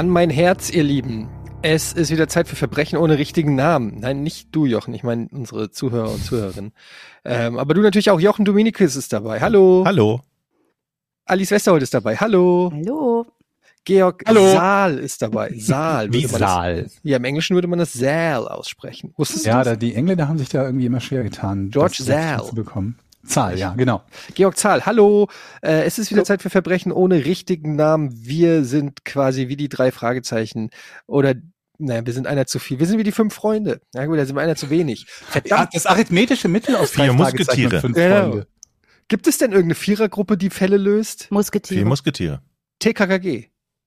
An mein Herz, ihr Lieben. Es ist wieder Zeit für Verbrechen ohne richtigen Namen. Nein, nicht du, Jochen. Ich meine unsere Zuhörer und Zuhörerinnen. Ähm, aber du natürlich auch. Jochen Dominikus ist dabei. Hallo. Hallo. Alice Westerholt ist dabei. Hallo. Hallo. Georg Hallo. Saal ist dabei. Saal. Wie Saal? Das, ja, im Englischen würde man das Saal aussprechen. Wusstest Ja, du da, das? die Engländer haben sich da irgendwie immer schwer getan, George das Zahl. zu bekommen. Zahl, ja, genau. Georg Zahl, hallo. Äh, es ist wieder Zeit für Verbrechen ohne richtigen Namen. Wir sind quasi wie die drei Fragezeichen oder Naja, wir sind einer zu viel. Wir sind wie die fünf Freunde. Ja gut, da sind wir einer zu wenig. Ja, Verdammt. das arithmetische Mittel aus Vier drei Fragezeichen Musketiere. und fünf Genau. Freunde. Gibt es denn irgendeine Vierergruppe, die Fälle löst? Vier Musketiere. Musketiere. TKKG.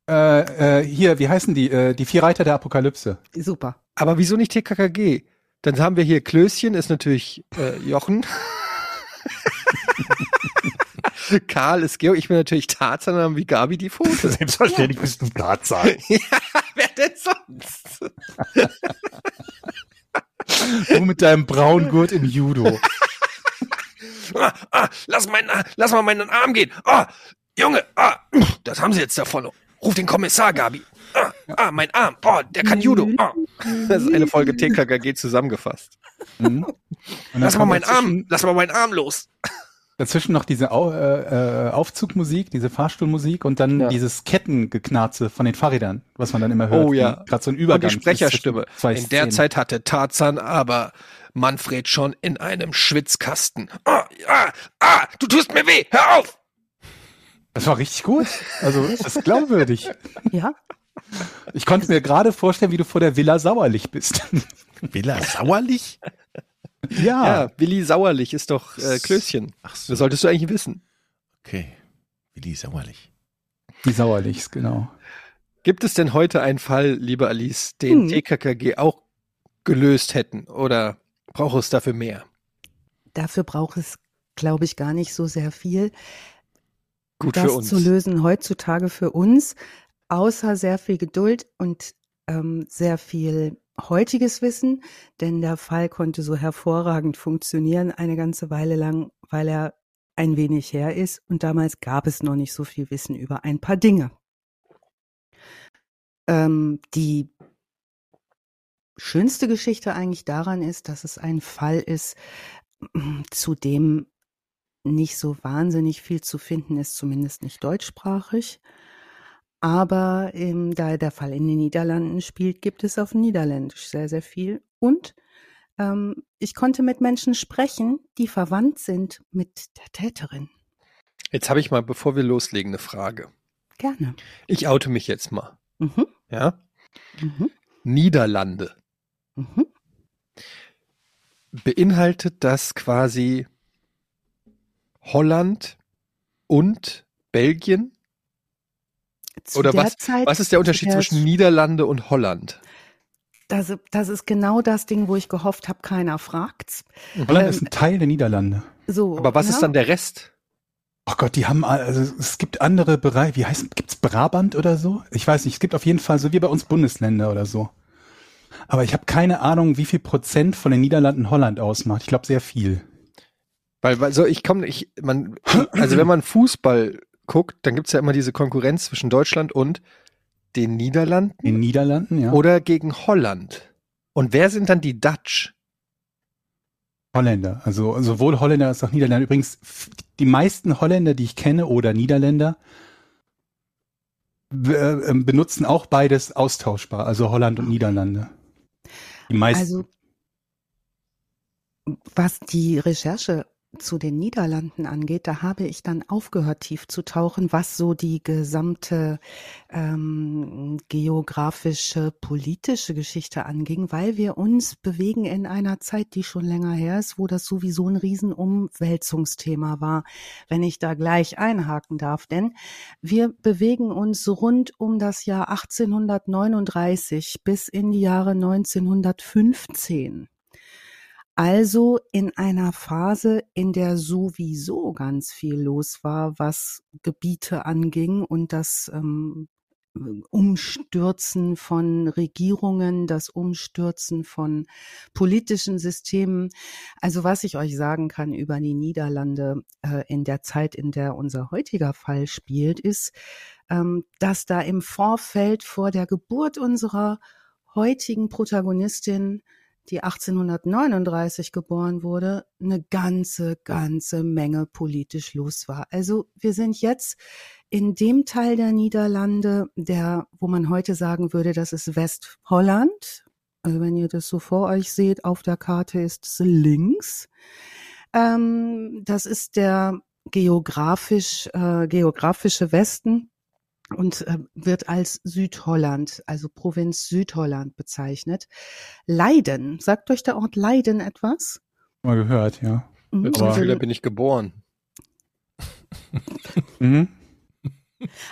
Äh, äh, hier, wie heißen die? Äh, die vier Reiter der Apokalypse. Super. Aber wieso nicht TKKG? Dann haben wir hier Klößchen, ist natürlich äh, Jochen. Karl ist Georg, ich bin natürlich Tarzan, haben wir Gabi die Pfote. Selbstverständlich bist du Tarzan. ja, wer denn sonst? Du mit deinem braunen Gurt im Judo. Ah, ah, lass, meinen, lass mal meinen Arm gehen. Ah, Junge, ah, das haben sie jetzt davon. Ruf den Kommissar, Gabi. Ah, ah, mein Arm. Oh, der kann Judo. Ah. Das ist eine Folge TKKG zusammengefasst. Mhm. Und Lass mal meinen Arm, lass mal meinen Arm los. Dazwischen noch diese Au äh, äh, Aufzugmusik, diese Fahrstuhlmusik und dann Ja. dieses Kettengeknarze von den Fahrrädern, was man dann immer hört. Oh ja. Gerade so ein Und Übergang. die Sprecherstimme. In der. Zeit hatte Tarzan aber Manfred schon in einem Schwitzkasten. Ah, ah, ah, du tust mir weh, hör auf! Das war richtig gut. Also, das ist glaubwürdig. Ja. Ich konnte mir gerade vorstellen, wie du vor der Villa Sauerlich bist. Villa Sauerlich? Ja, Willi Sauerlich ist doch äh, Klößchen. Ach Das so. solltest du eigentlich wissen. Okay. Willi Sauerlich. Die Sauerlichs, genau. Gibt es denn heute einen Fall, liebe Alice, den Hm. TKKG auch gelöst hätten? Oder braucht es dafür mehr? Dafür braucht es, glaube ich, gar nicht so sehr viel. Gut das für uns. zu lösen heutzutage für uns, außer sehr viel Geduld und ähm, sehr viel heutiges Wissen, denn der Fall konnte so hervorragend funktionieren eine ganze Weile lang, weil er ein wenig her ist und damals gab es noch nicht so viel Wissen über ein paar Dinge. Ähm, die schönste Geschichte eigentlich daran ist, dass es ein Fall ist, zu dem nicht so wahnsinnig viel zu finden ist, zumindest nicht deutschsprachig. Aber ähm, da der Fall in den Niederlanden spielt, gibt es auf Niederländisch sehr, sehr viel. Und ähm, ich konnte mit Menschen sprechen, die verwandt sind mit der Täterin. Jetzt habe ich mal, bevor wir loslegen, eine Frage. Gerne. Ich oute mich jetzt mal. Mhm, Ja? mhm, Niederlande. mhm. Beinhaltet das quasi Holland und Belgien? Zu Oder der was, Zeit, was ist der Unterschied der- zwischen Niederlande und Holland? Das, das ist genau das Ding, wo ich gehofft habe, keiner fragt's. Holland Ähm, ist ein Teil der Niederlande. So, Aber was ne? ist dann der Rest? Oh Gott, die haben, also es gibt andere Bereiche, wie heißt, gibt's Brabant oder so? Ich weiß nicht, es gibt auf jeden Fall so wie bei uns Bundesländer oder so. Aber ich habe keine Ahnung, wie viel Prozent von den Niederlanden Holland ausmacht. Ich glaube sehr viel. Weil, weil so, ich komme, ich, man, also wenn man Fußball guckt, dann gibt's ja immer diese Konkurrenz zwischen Deutschland und den Niederlanden den Niederlanden, ja. oder gegen Holland. Und wer sind dann die Dutch? Holländer, also sowohl Holländer als auch Niederländer. Übrigens, die meisten Holländer, die ich kenne oder Niederländer, be- äh, benutzen auch beides austauschbar, also Holland und Niederlande. Die meisten. Also, was die Recherche zu den Niederlanden angeht, da habe ich dann aufgehört, tief zu tauchen, was so die gesamte ähm, geografische, politische Geschichte anging, weil wir uns bewegen in einer Zeit, die schon länger her ist, wo das sowieso ein Riesenumwälzungsthema war, wenn ich da gleich einhaken darf. Denn wir bewegen uns rund um das Jahr 1839 bis in die Jahre 1915. Also in einer Phase, in der sowieso ganz viel los war, was Gebiete anging und das ähm, Umstürzen von Regierungen, das Umstürzen von politischen Systemen. Also was ich euch sagen kann über die Niederlande äh, in der Zeit, in der unser heutiger Fall spielt, ist, ähm, dass da im Vorfeld vor der Geburt unserer heutigen Protagonistin die 1839 geboren wurde, eine ganze, ganze Menge politisch los war. Also wir sind jetzt in dem Teil der Niederlande, der, wo man heute sagen würde, das ist Westholland. Also wenn ihr das so vor euch seht, auf der Karte ist es links. Ähm, das ist der geografisch, äh, geografische Westen und äh, wird als Südholland, also Provinz Südholland bezeichnet. Leiden, sagt euch der Ort Leiden etwas? Mal gehört, ja. Mhm. Mit Also- Gefühl, da bin ich geboren. Mhm.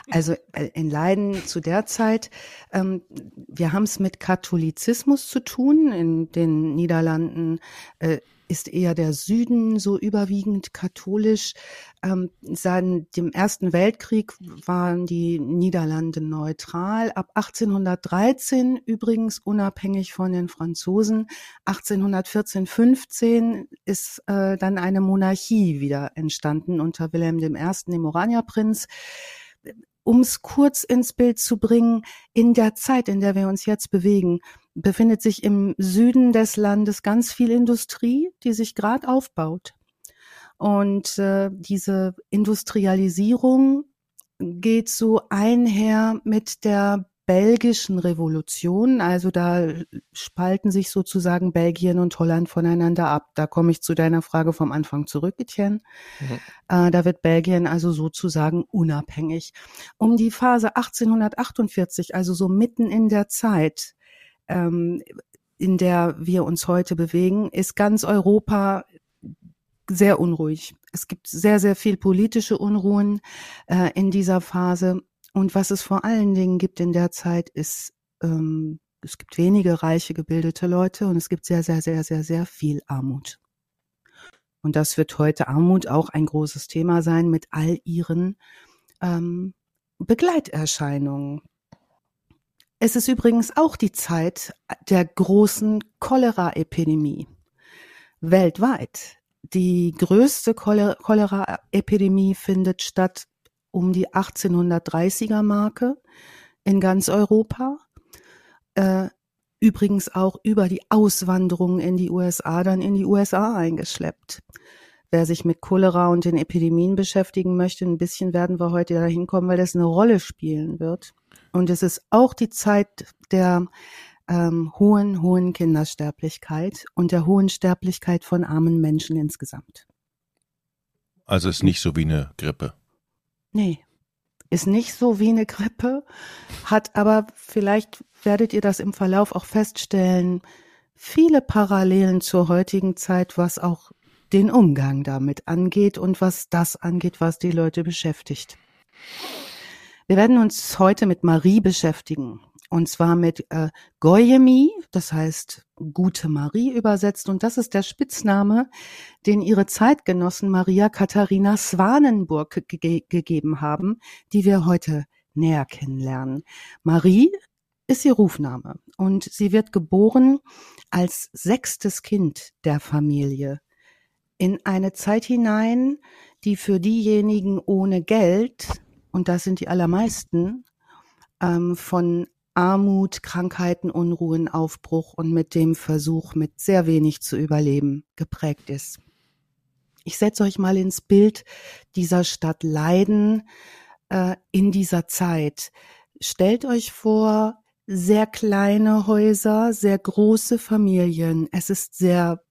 Also äh, in Leiden zu der Zeit, ähm, wir haben es mit Katholizismus zu tun. In den Niederlanden äh, ist eher der Süden so überwiegend katholisch. Ähm, seit dem Ersten Weltkrieg waren die Niederlande neutral. Ab 1813 übrigens unabhängig von den Franzosen. 1814, 15 ist äh, dann eine Monarchie wieder entstanden unter Wilhelm I., dem Oranierprinz um es kurz ins Bild zu bringen, in der Zeit, in der wir uns jetzt bewegen, befindet sich im Süden des Landes ganz viel Industrie, die sich gerade aufbaut. Und äh, diese Industrialisierung geht so einher mit der belgischen Revolution. Also da spalten sich sozusagen Belgien und Holland voneinander ab. Da komme ich zu deiner Frage vom Anfang zurück, Etienne. Mhm. Äh, da wird Belgien also sozusagen unabhängig. Um die Phase 1848, also so mitten in der Zeit, ähm, in der wir uns heute bewegen, ist ganz Europa sehr unruhig. Es gibt sehr, sehr viel politische Unruhen äh, in dieser Phase. Und was es vor allen Dingen gibt in der Zeit, ist, ähm, es gibt wenige reiche, gebildete Leute und es gibt sehr, sehr, sehr, sehr, sehr viel Armut. Und das wird heute Armut auch ein großes Thema sein mit all ihren ähm, Begleiterscheinungen. Es ist übrigens auch die Zeit der großen Cholera-Epidemie weltweit. Die größte Cholera- Cholera-Epidemie findet statt um die 1830er Marke in ganz Europa. Äh, übrigens auch über die Auswanderung in die USA dann in die USA eingeschleppt. Wer sich mit Cholera und den Epidemien beschäftigen möchte, ein bisschen werden wir heute dahin kommen, weil das eine Rolle spielen wird. Und es ist auch die Zeit der ähm, hohen, hohen Kindersterblichkeit und der hohen Sterblichkeit von armen Menschen insgesamt. Also ist nicht so wie eine Grippe. Nee, ist nicht so wie eine Grippe, hat aber, vielleicht werdet ihr das im Verlauf auch feststellen, viele Parallelen zur heutigen Zeit, was auch den Umgang damit angeht und was das angeht, was die Leute beschäftigt. Wir werden uns heute mit Marie beschäftigen. Und zwar mit äh, Goyemi, das heißt gute Marie übersetzt. Und das ist der Spitzname, den ihre Zeitgenossen Maria Katharina Swanenburg ge gegeben haben, die wir heute näher kennenlernen. Marie ist ihr Rufname und sie wird geboren als sechstes Kind der Familie in eine Zeit hinein, die für diejenigen ohne Geld, und das sind die allermeisten, ähm, von Armut, Krankheiten, Unruhen, Aufbruch und mit dem Versuch, mit sehr wenig zu überleben, geprägt ist. Ich setze euch mal ins Bild dieser Stadt Leiden äh, in dieser Zeit. Stellt euch vor, sehr kleine Häuser, sehr große Familien. Es ist sehr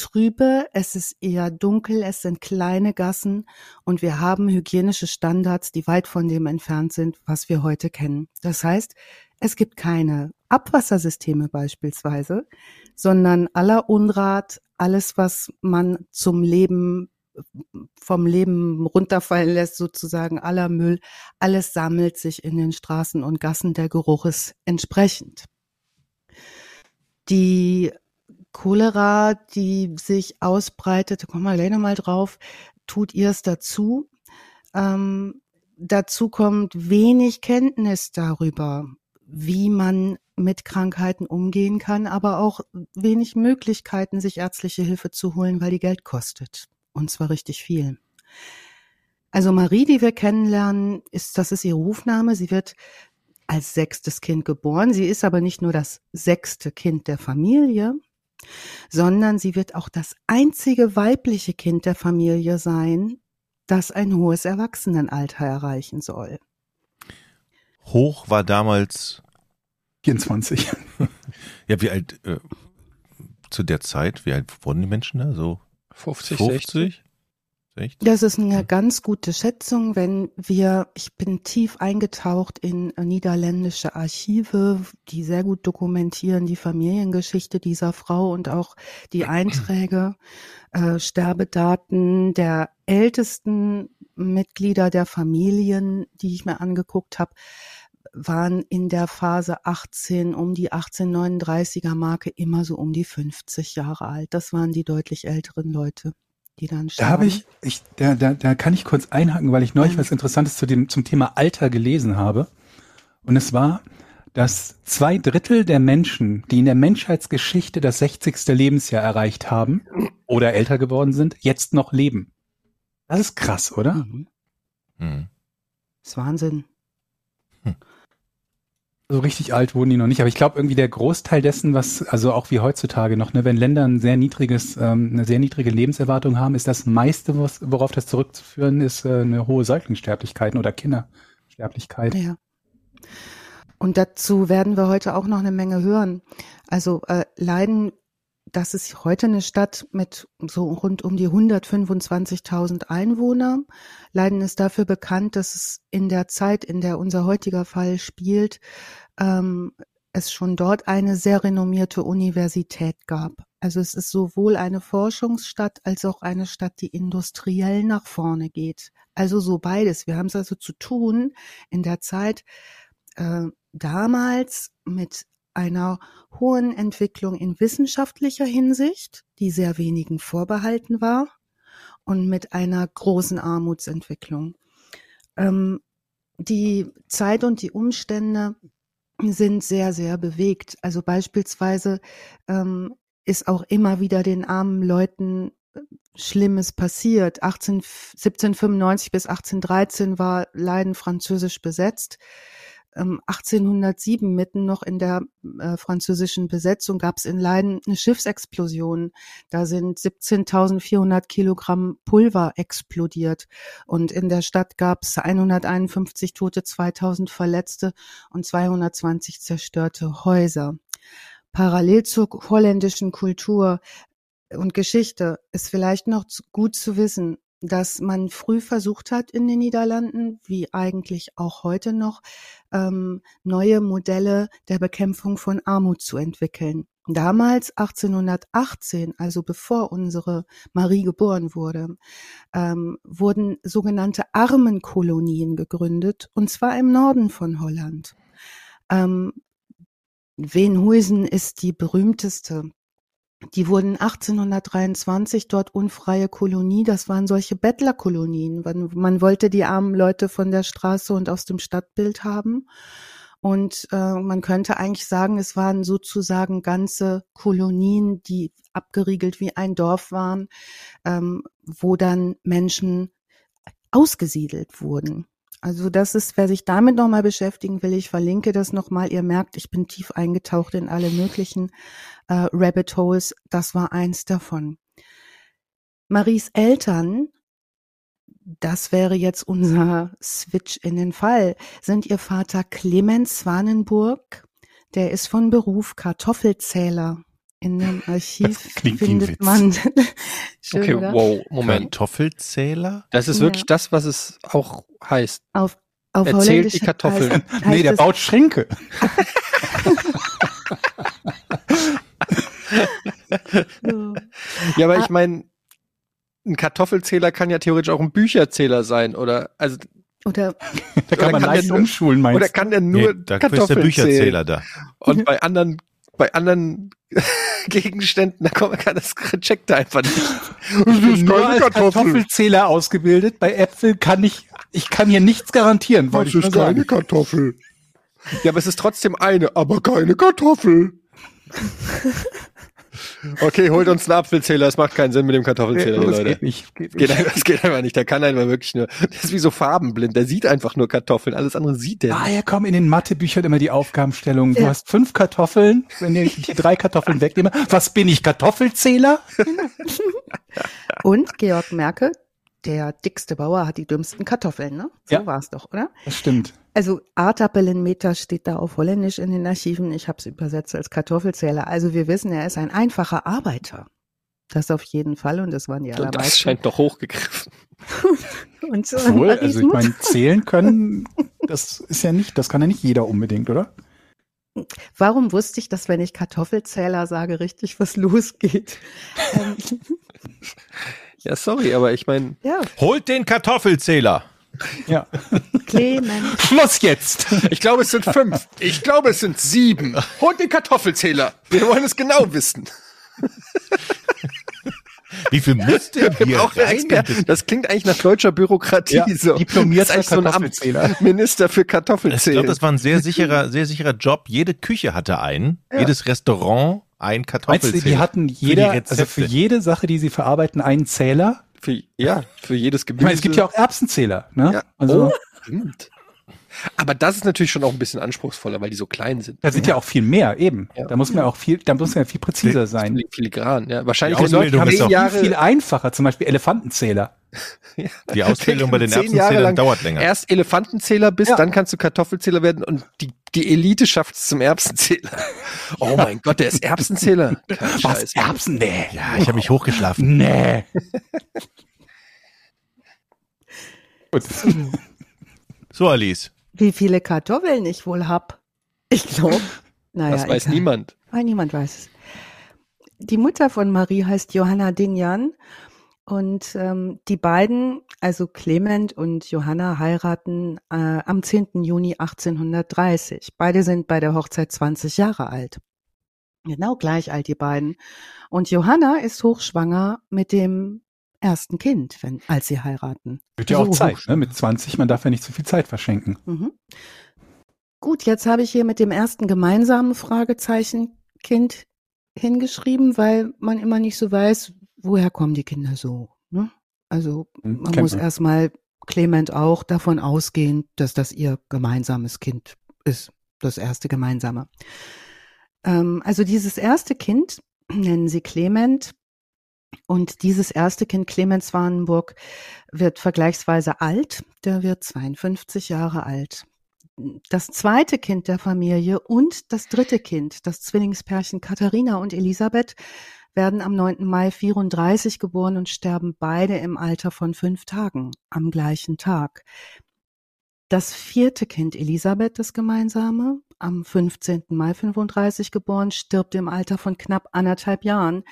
trübe, es ist eher dunkel, es sind kleine Gassen und wir haben hygienische Standards, die weit von dem entfernt sind, was wir heute kennen. Das heißt, es gibt keine Abwassersysteme beispielsweise, sondern aller Unrat, alles, was man zum Leben vom Leben runterfallen lässt, sozusagen aller Müll, alles sammelt sich in den Straßen und Gassen, der Geruch ist entsprechend. Die Cholera, die sich ausbreitet, da kommen wir gleich nochmal drauf, tut ihr es dazu. Ähm, dazu kommt wenig Kenntnis darüber, wie man mit Krankheiten umgehen kann, aber auch wenig Möglichkeiten, sich ärztliche Hilfe zu holen, weil die Geld kostet. Und zwar richtig viel. Also Marie, die wir kennenlernen, ist, das ist ihr Rufname. Sie wird als sechstes Kind geboren. Sie ist aber nicht nur das sechste Kind der Familie, sondern sie wird auch das einzige weibliche Kind der Familie sein, das ein hohes Erwachsenenalter erreichen soll. Hoch war damals 24. Ja, wie alt äh, zu der Zeit, wie alt wurden die Menschen da? So 50, 50? 60? Das ist eine ganz gute Schätzung, wenn wir, ich bin tief eingetaucht in niederländische Archive, die sehr gut dokumentieren die Familiengeschichte dieser Frau und auch die Einträge, äh, Sterbedaten der ältesten Mitglieder der Familien, die ich mir angeguckt habe, waren in der Phase 18 um die 1839er Marke immer so um die 50 Jahre alt. Das waren die deutlich älteren Leute die dann Da habe ich, ich da, da, da kann ich kurz einhaken, weil ich neulich Mhm. was Interessantes zu dem, zum Thema Alter gelesen habe. Und es war, dass zwei Drittel der Menschen, die in der Menschheitsgeschichte das 60. Lebensjahr erreicht haben oder älter geworden sind, jetzt noch leben. Das ist krass, oder? Mhm. Hm. Das ist Wahnsinn. So richtig alt wurden die noch nicht, aber ich glaube irgendwie der Großteil dessen, was also auch wie heutzutage noch, ne, wenn Länder ein sehr niedriges, ähm, eine sehr niedrige Lebenserwartung haben, ist das meiste, was, worauf das zurückzuführen ist, äh, eine hohe Säuglingssterblichkeit oder Kindersterblichkeit. Ja. Und dazu werden wir heute auch noch eine Menge hören. Also äh, Leiden, das ist heute eine Stadt mit so rund um die 125.000 Einwohner. Leiden ist dafür bekannt, dass es in der Zeit, in der unser heutiger Fall spielt, ähm, es schon dort eine sehr renommierte Universität gab. Also es ist sowohl eine Forschungsstadt als auch eine Stadt, die industriell nach vorne geht. Also so beides. Wir haben es also zu tun in der Zeit äh, damals mit einer hohen Entwicklung in wissenschaftlicher Hinsicht, die sehr wenigen vorbehalten war, und mit einer großen Armutsentwicklung. Ähm, die Zeit und die Umstände sind sehr, sehr bewegt. Also beispielsweise ähm, ist auch immer wieder den armen Leuten äh, Schlimmes passiert. 18, 1795 bis 1813 war Leiden französisch besetzt. Ähm, 1807 mitten noch in der äh, französischen Besetzung gab es in Leiden eine Schiffsexplosion. Da sind 17.400 Kilogramm Pulver explodiert und in der Stadt gab es 151 Tote, 2000 Verletzte und 220 zerstörte Häuser. Parallel zur holländischen Kultur und Geschichte ist vielleicht noch gut zu wissen, dass man früh versucht hat in den Niederlanden, wie eigentlich auch heute noch, ähm, neue Modelle der Bekämpfung von Armut zu entwickeln. Damals, 1818, also bevor unsere Marie geboren wurde, ähm, wurden sogenannte Armenkolonien gegründet, und zwar im Norden von Holland. Ähm, Venhuisen ist die berühmteste die wurden 1823 dort unfreie Kolonie. Das waren solche Bettlerkolonien. Man, man wollte die armen Leute von der Straße und aus dem Stadtbild haben. Und äh, man könnte eigentlich sagen, es waren sozusagen ganze Kolonien, die abgeriegelt wie ein Dorf waren, ähm, wo dann Menschen ausgesiedelt wurden. Also das ist, wer sich damit nochmal beschäftigen will, ich verlinke das nochmal. Ihr merkt, ich bin tief eingetaucht in alle möglichen äh, Rabbit Holes. Das war eins davon. Maries Eltern, das wäre jetzt unser Switch in den Fall, sind ihr Vater Clemens Swanenburg. Der ist von Beruf Kartoffelzähler. In dem Archiv Das klingt wie ein findet Witz. man. Schön, Okay, oder? wow, Moment. Kartoffelzähler? Das ist Ja. wirklich das, was es auch heißt. Auf, auf Er zählt die Kartoffeln. heißt- nee, heißt der es- baut Schränke. so. Ja, aber Ah. ich meine, ein Kartoffelzähler kann ja theoretisch auch ein Bücherzähler sein, oder? Also, Oder Da kann Oder man kann leicht der nur- umschulen, meinst oder kann der nur Nee, da ist der Kartoffeln zählen? Bücherzähler da. Und bei anderen bei anderen Gegenständen, da kommt, kann das checkt er einfach nicht. Ich bin nur als Kartoffelzähler ausgebildet. Bei Äpfeln kann ich, ich kann hier nichts garantieren. wollte ich nur sagen. Kartoffel. Ja, aber es ist trotzdem eine, aber keine Kartoffel. Okay, holt uns einen Apfelzähler, es macht keinen Sinn mit dem Kartoffelzähler, das Leute. geht nicht. Geht Geht nicht. einfach, das geht einfach nicht. Der kann einfach wirklich nur. Der ist wie so farbenblind. Der sieht einfach nur Kartoffeln. Alles andere sieht der. Ah, nicht. ja, komm, in den Mathebüchern immer die Aufgabenstellung. Du Ja. hast fünf Kartoffeln, wenn ich die drei Kartoffeln wegnehme. Was bin ich, Kartoffelzähler? Und Georg Merke, der dickste Bauer hat die dümmsten Kartoffeln, ne? So Ja. war's doch, oder? Das stimmt. Also Aardappelmeter steht da auf Holländisch in den Archiven. Ich habe es übersetzt als Kartoffelzähler. Also wir wissen, er ist ein einfacher Arbeiter. Das auf jeden Fall und das waren die Und das allermeisten. scheint doch hochgegriffen. Und, Obwohl, Maries also ich meine, zählen können, das ist ja nicht, das kann ja nicht jeder unbedingt, oder? Warum wusste ich, dass wenn ich Kartoffelzähler sage, richtig was losgeht? ähm, Ja, sorry, aber ich meine, ja, Holt den Kartoffelzähler. Ja. Clement. Schluss jetzt! ich glaube, es sind fünf. Ich glaube, es sind sieben. Holt den Kartoffelzähler. Wir wollen es genau wissen. Wie viel muss denn hier? Experten. Das klingt eigentlich nach deutscher Bürokratie. Ja, so. diplomierter Das ist Kartoffelzähler. so ein Amt- Minister für Ich Kartoffelzählen. glaube, das war ein sehr sicherer, sehr sicherer Job. Jede Küche hatte einen, jedes Restaurant ein Meinst du, Kartoffelzähler. die hatten Für die jeder, also für jede Sache, die sie verarbeiten, einen Zähler? Für, ja, für jedes Ich Gemüse. meine, es gibt ja auch Erbsenzähler, ne? Ja. Also, Oh, stimmt. Aber das ist natürlich schon auch ein bisschen anspruchsvoller, weil die so klein sind. da sind ja auch viel mehr, eben. Ja. Da muss man ja auch viel, da muss man ja viel präziser sein. Fili- Filigran, ja. Wahrscheinlich Die Leute, zehn auch Jahre, Viel einfacher, zum Beispiel Elefantenzähler. Die Ausbildung bei den Erbsenzählern dauert länger. erst Elefantenzähler bist, Ja. dann kannst du Kartoffelzähler werden und die, die Elite schafft es zum Erbsenzähler. Oh mein Gott, der ist Erbsenzähler. Kein Was? Scheiß. Erbsen? Nee. Ja, ich habe mich hochgeschlafen. Nee. Gut. So, Alice. Wie viele Kartoffeln ich wohl hab? Ich glaube. Naja, Das weiß egal. niemand. Weil niemand weiß es. Die Mutter von Marie heißt Johanna Dinjan und ähm, die beiden, also Clement und Johanna, heiraten äh, am 10. Juni 1830. Beide sind bei der Hochzeit 20 Jahre alt. Genau gleich alt die beiden. Und Johanna ist hochschwanger mit dem ersten Kind, wenn, als sie heiraten. Wird ja auch So Zeit, ne? hochschwanger. Mit 20, man darf ja nicht zu viel Zeit verschenken. Mhm. Gut, jetzt habe ich hier mit dem ersten gemeinsamen Fragezeichen Kind hingeschrieben, weil man immer nicht so weiß, woher kommen die Kinder so. Ne? Also Hm, man kennt muss man. erstmal Clement auch davon ausgehen, dass das ihr gemeinsames Kind ist, das erste gemeinsame. Ähm, also dieses erste Kind nennen sie Clement und dieses erste Kind Clemens Warnenburg wird vergleichsweise alt, der wird 52 Jahre alt. Das zweite Kind der Familie und das dritte Kind, das Zwillingspärchen Katharina und Elisabeth, werden am 9. Mai 34 geboren und sterben beide im Alter von fünf Tagen am gleichen Tag. Das vierte Kind Elisabeth, das gemeinsame, am 15. Mai 35 geboren, stirbt im Alter von knapp anderthalb Jahren.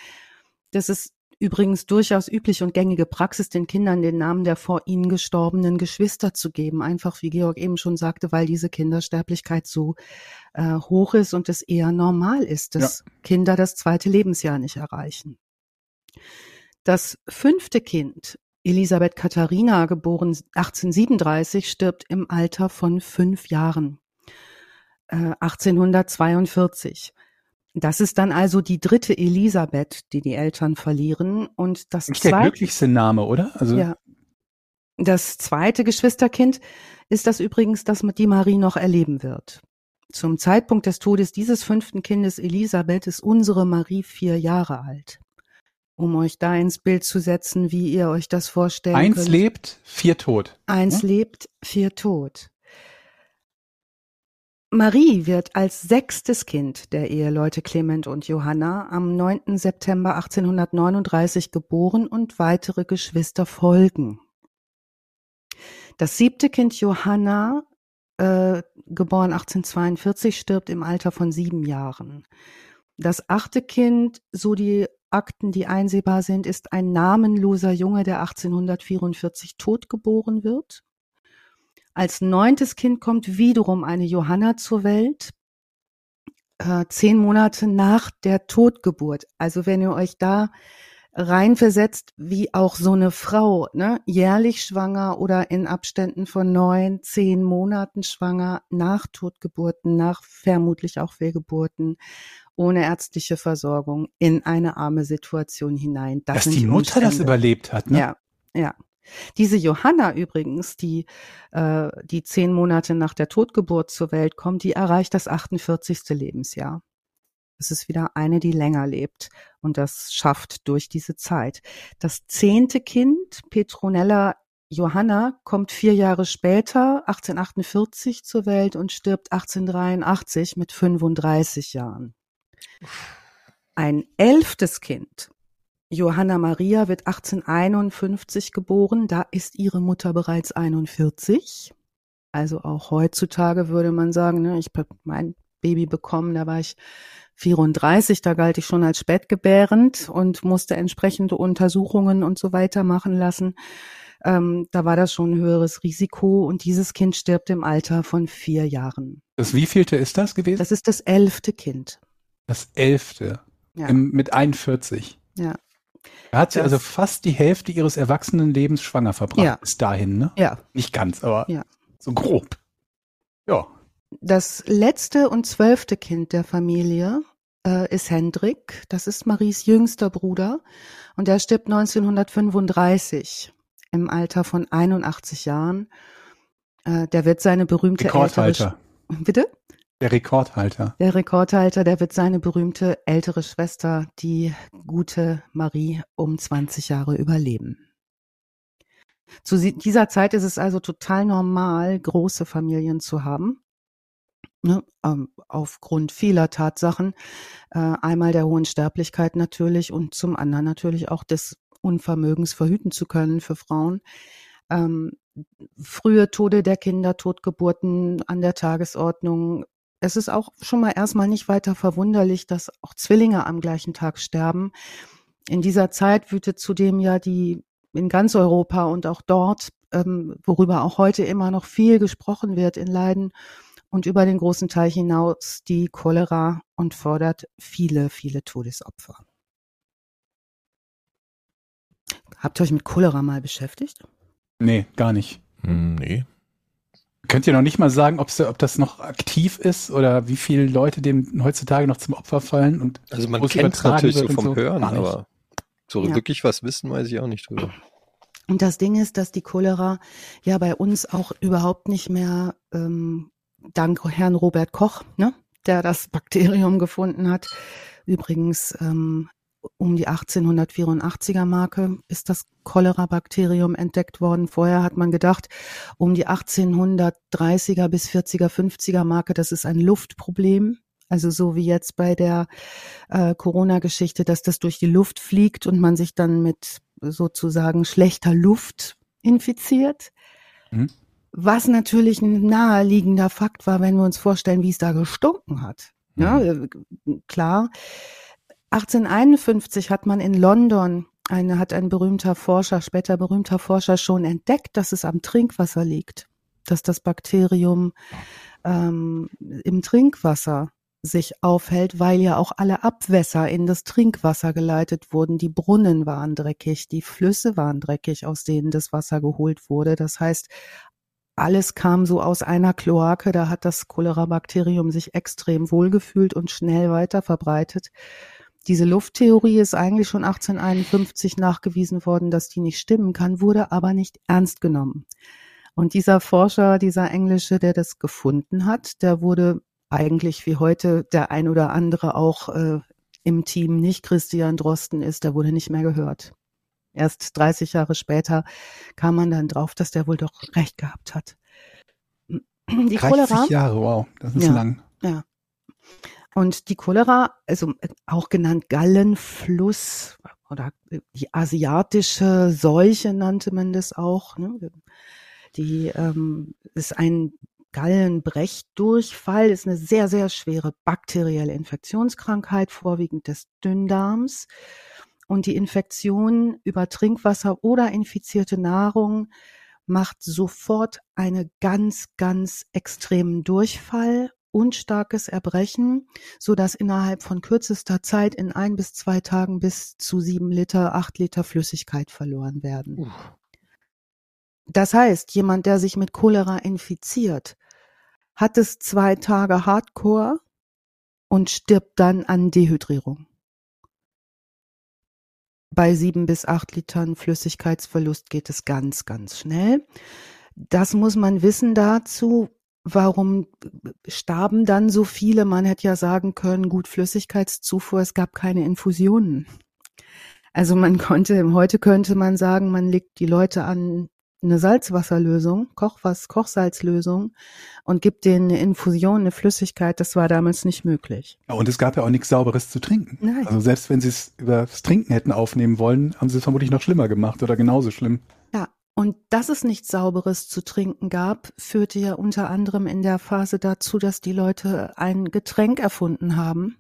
Das ist übrigens durchaus üblich und gängige Praxis, den Kindern den Namen der vor ihnen gestorbenen Geschwister zu geben. Einfach wie Georg eben schon sagte, weil diese Kindersterblichkeit so äh, hoch ist und es eher normal ist, dass Kinder das zweite Lebensjahr nicht erreichen. Das fünfte Kind, Elisabeth Katharina, geboren 1837, stirbt im Alter von fünf Jahren. Äh, 1842. Das ist dann also die dritte Elisabeth, die die Eltern verlieren. Und das Nicht der glücklichste Name, oder? Also, ja. Das zweite Geschwisterkind ist das übrigens, das die Marie noch erleben wird. Zum Zeitpunkt des Todes dieses fünften Kindes Elisabeth ist unsere Marie vier Jahre alt. Um euch da ins Bild zu setzen, wie ihr euch das vorstellen eins könnt. lebt, vier tot. Eins Ja. lebt, vier tot. Marie wird als sechstes Kind der Eheleute Clement und Johanna am 9. September 1839 geboren und weitere Geschwister folgen. Das siebte Kind Johanna, äh, geboren 1842, stirbt im Alter von sieben Jahren. Das achte Kind, so die Akten, die einsehbar sind, ist ein namenloser Junge, der 1844 tot geboren wird. Als neuntes Kind kommt wiederum eine Johanna zur Welt. äh, zehn Monate nach der Totgeburt. Also wenn ihr euch da reinversetzt, wie auch so eine Frau, ne, jährlich schwanger oder in Abständen von neun, zehn Monaten schwanger, nach Totgeburten, nach vermutlich auch Fehlgeburten, ohne ärztliche Versorgung, in eine arme Situation hinein. Das Dass die Mutter das überlebt hat, ne? Ja, ja. Diese Johanna übrigens, die, äh, die zehn Monate nach der Totgeburt zur Welt kommt, die erreicht das 48. Lebensjahr. Es ist wieder eine, die länger lebt und das schafft durch diese Zeit. Das zehnte Kind, Petronella Johanna, kommt vier Jahre später, 1848 zur Welt und stirbt 1883 mit 35 Jahren. Ein elftes Kind, Johanna Maria, wird 1851 geboren. Da ist ihre Mutter bereits 41. Also auch heutzutage würde man sagen, ne, ich habe mein Baby bekommen, da war ich 34, da galt ich schon als spätgebärend und musste entsprechende Untersuchungen und so weiter machen lassen. Ähm, da war das schon ein höheres Risiko und dieses Kind stirbt im Alter von vier Jahren. Das wievielte ist das gewesen? Das ist das elfte Kind. Das elfte. Ja. Im, mit 41. Ja. Da hat sie also fast die Hälfte ihres Erwachsenenlebens schwanger verbracht. Ja. Bis dahin, ne? Ja. Nicht ganz, aber ja. so grob. Ja. Das letzte und zwölfte Kind der Familie äh, ist Hendrik. Das ist Maries jüngster Bruder. Und der stirbt 1935 im Alter von 81 Jahren. Äh, der wird seine berühmte Rekordhalter. Ältere Bitte? Der Rekordhalter. Der Rekordhalter, der wird seine berühmte ältere Schwester, die gute Marie, um 20 Jahre überleben. Zu dieser Zeit ist es also total normal, große Familien zu haben ne, ähm, aufgrund vieler Tatsachen. Äh, einmal der hohen Sterblichkeit natürlich und zum anderen natürlich auch des Unvermögens verhüten zu können für Frauen. Ähm, frühe Tode der Kinder, Totgeburten an der Tagesordnung. Es ist auch schon mal erstmal nicht weiter verwunderlich, dass auch Zwillinge am gleichen Tag sterben. In dieser Zeit wütet zudem ja die in ganz Europa und auch dort, ähm, worüber auch heute immer noch viel gesprochen wird in Leiden, und über den großen Teich hinaus die Cholera und fordert viele, viele Todesopfer. Habt ihr euch mit Cholera mal beschäftigt? Nee, gar nicht. Hm, nee. Könnt ihr noch nicht mal sagen, ob das noch aktiv ist oder wie viele Leute dem heutzutage noch zum Opfer fallen? Und also man kennt es natürlich so vom so? Hören, aber so ja. wirklich was wissen weiß ich auch nicht drüber. Und das Ding ist, dass die Cholera ja bei uns auch überhaupt nicht mehr ähm, dank Herrn Robert Koch, ne, der das Bakterium gefunden hat. Übrigens ähm, um die 1884er Marke ist das Cholera-Bakterium entdeckt worden. Vorher hat man gedacht, um die 1830er bis 40er, 50er Marke, das ist ein Luftproblem. Also so wie jetzt bei der äh, Corona-Geschichte, dass das durch die Luft fliegt und man sich dann mit sozusagen schlechter Luft infiziert. Mhm. Was natürlich ein naheliegender Fakt war, wenn wir uns vorstellen, wie es da gestunken hat. Ja, mhm. äh, klar. 1851 hat man in London eine, hat ein berühmter Forscher, später berühmter Forscher schon entdeckt, dass es am Trinkwasser liegt, dass das Bakterium ähm, im Trinkwasser sich aufhält, weil ja auch alle Abwässer in das Trinkwasser geleitet wurden. Die Brunnen waren dreckig, die Flüsse waren dreckig, aus denen das Wasser geholt wurde. Das heißt, alles kam so aus einer Kloake, da hat das Cholera-Bakterium sich extrem wohlgefühlt und schnell weiter verbreitet. Diese Lufttheorie ist eigentlich schon 1851 nachgewiesen worden, dass die nicht stimmen kann, wurde aber nicht ernst genommen. Und dieser Forscher, dieser Englische, der das gefunden hat, der wurde eigentlich wie heute der ein oder andere auch äh, im Team nicht Christian Drosten ist, der wurde nicht mehr gehört. Erst 30 Jahre später kam man dann drauf, dass der wohl doch recht gehabt hat. Die 30 Cholera, Jahre, wow, das ist ja, lang. Ja. Und die Cholera, also auch genannt Gallenfluss oder die asiatische Seuche nannte man das auch. Ne? Die ähm, ist ein Gallenbrechdurchfall, ist eine sehr, sehr schwere bakterielle Infektionskrankheit, vorwiegend des Dünndarms. Und die Infektion über Trinkwasser oder infizierte Nahrung macht sofort einen ganz, ganz extremen Durchfall und starkes Erbrechen, so dass innerhalb von kürzester Zeit in ein bis zwei Tagen bis zu sieben Liter, acht Liter Flüssigkeit verloren werden. Uh. Das heißt, jemand, der sich mit Cholera infiziert, hat es zwei Tage Hardcore und stirbt dann an Dehydrierung. Bei sieben bis acht Litern Flüssigkeitsverlust geht es ganz, ganz schnell. Das muss man wissen dazu. Warum starben dann so viele? Man hätte ja sagen können, gut Flüssigkeitszufuhr, es gab keine Infusionen. Also man konnte, heute könnte man sagen, man legt die Leute an eine Salzwasserlösung, Kochwas, Kochsalzlösung und gibt denen eine Infusion, eine Flüssigkeit. Das war damals nicht möglich. Und es gab ja auch nichts Sauberes zu trinken. Nein. Also selbst wenn sie es über das Trinken hätten aufnehmen wollen, haben sie es vermutlich noch schlimmer gemacht oder genauso schlimm. Und dass es nichts Sauberes zu trinken gab, führte ja unter anderem in der Phase dazu, dass die Leute ein Getränk erfunden haben,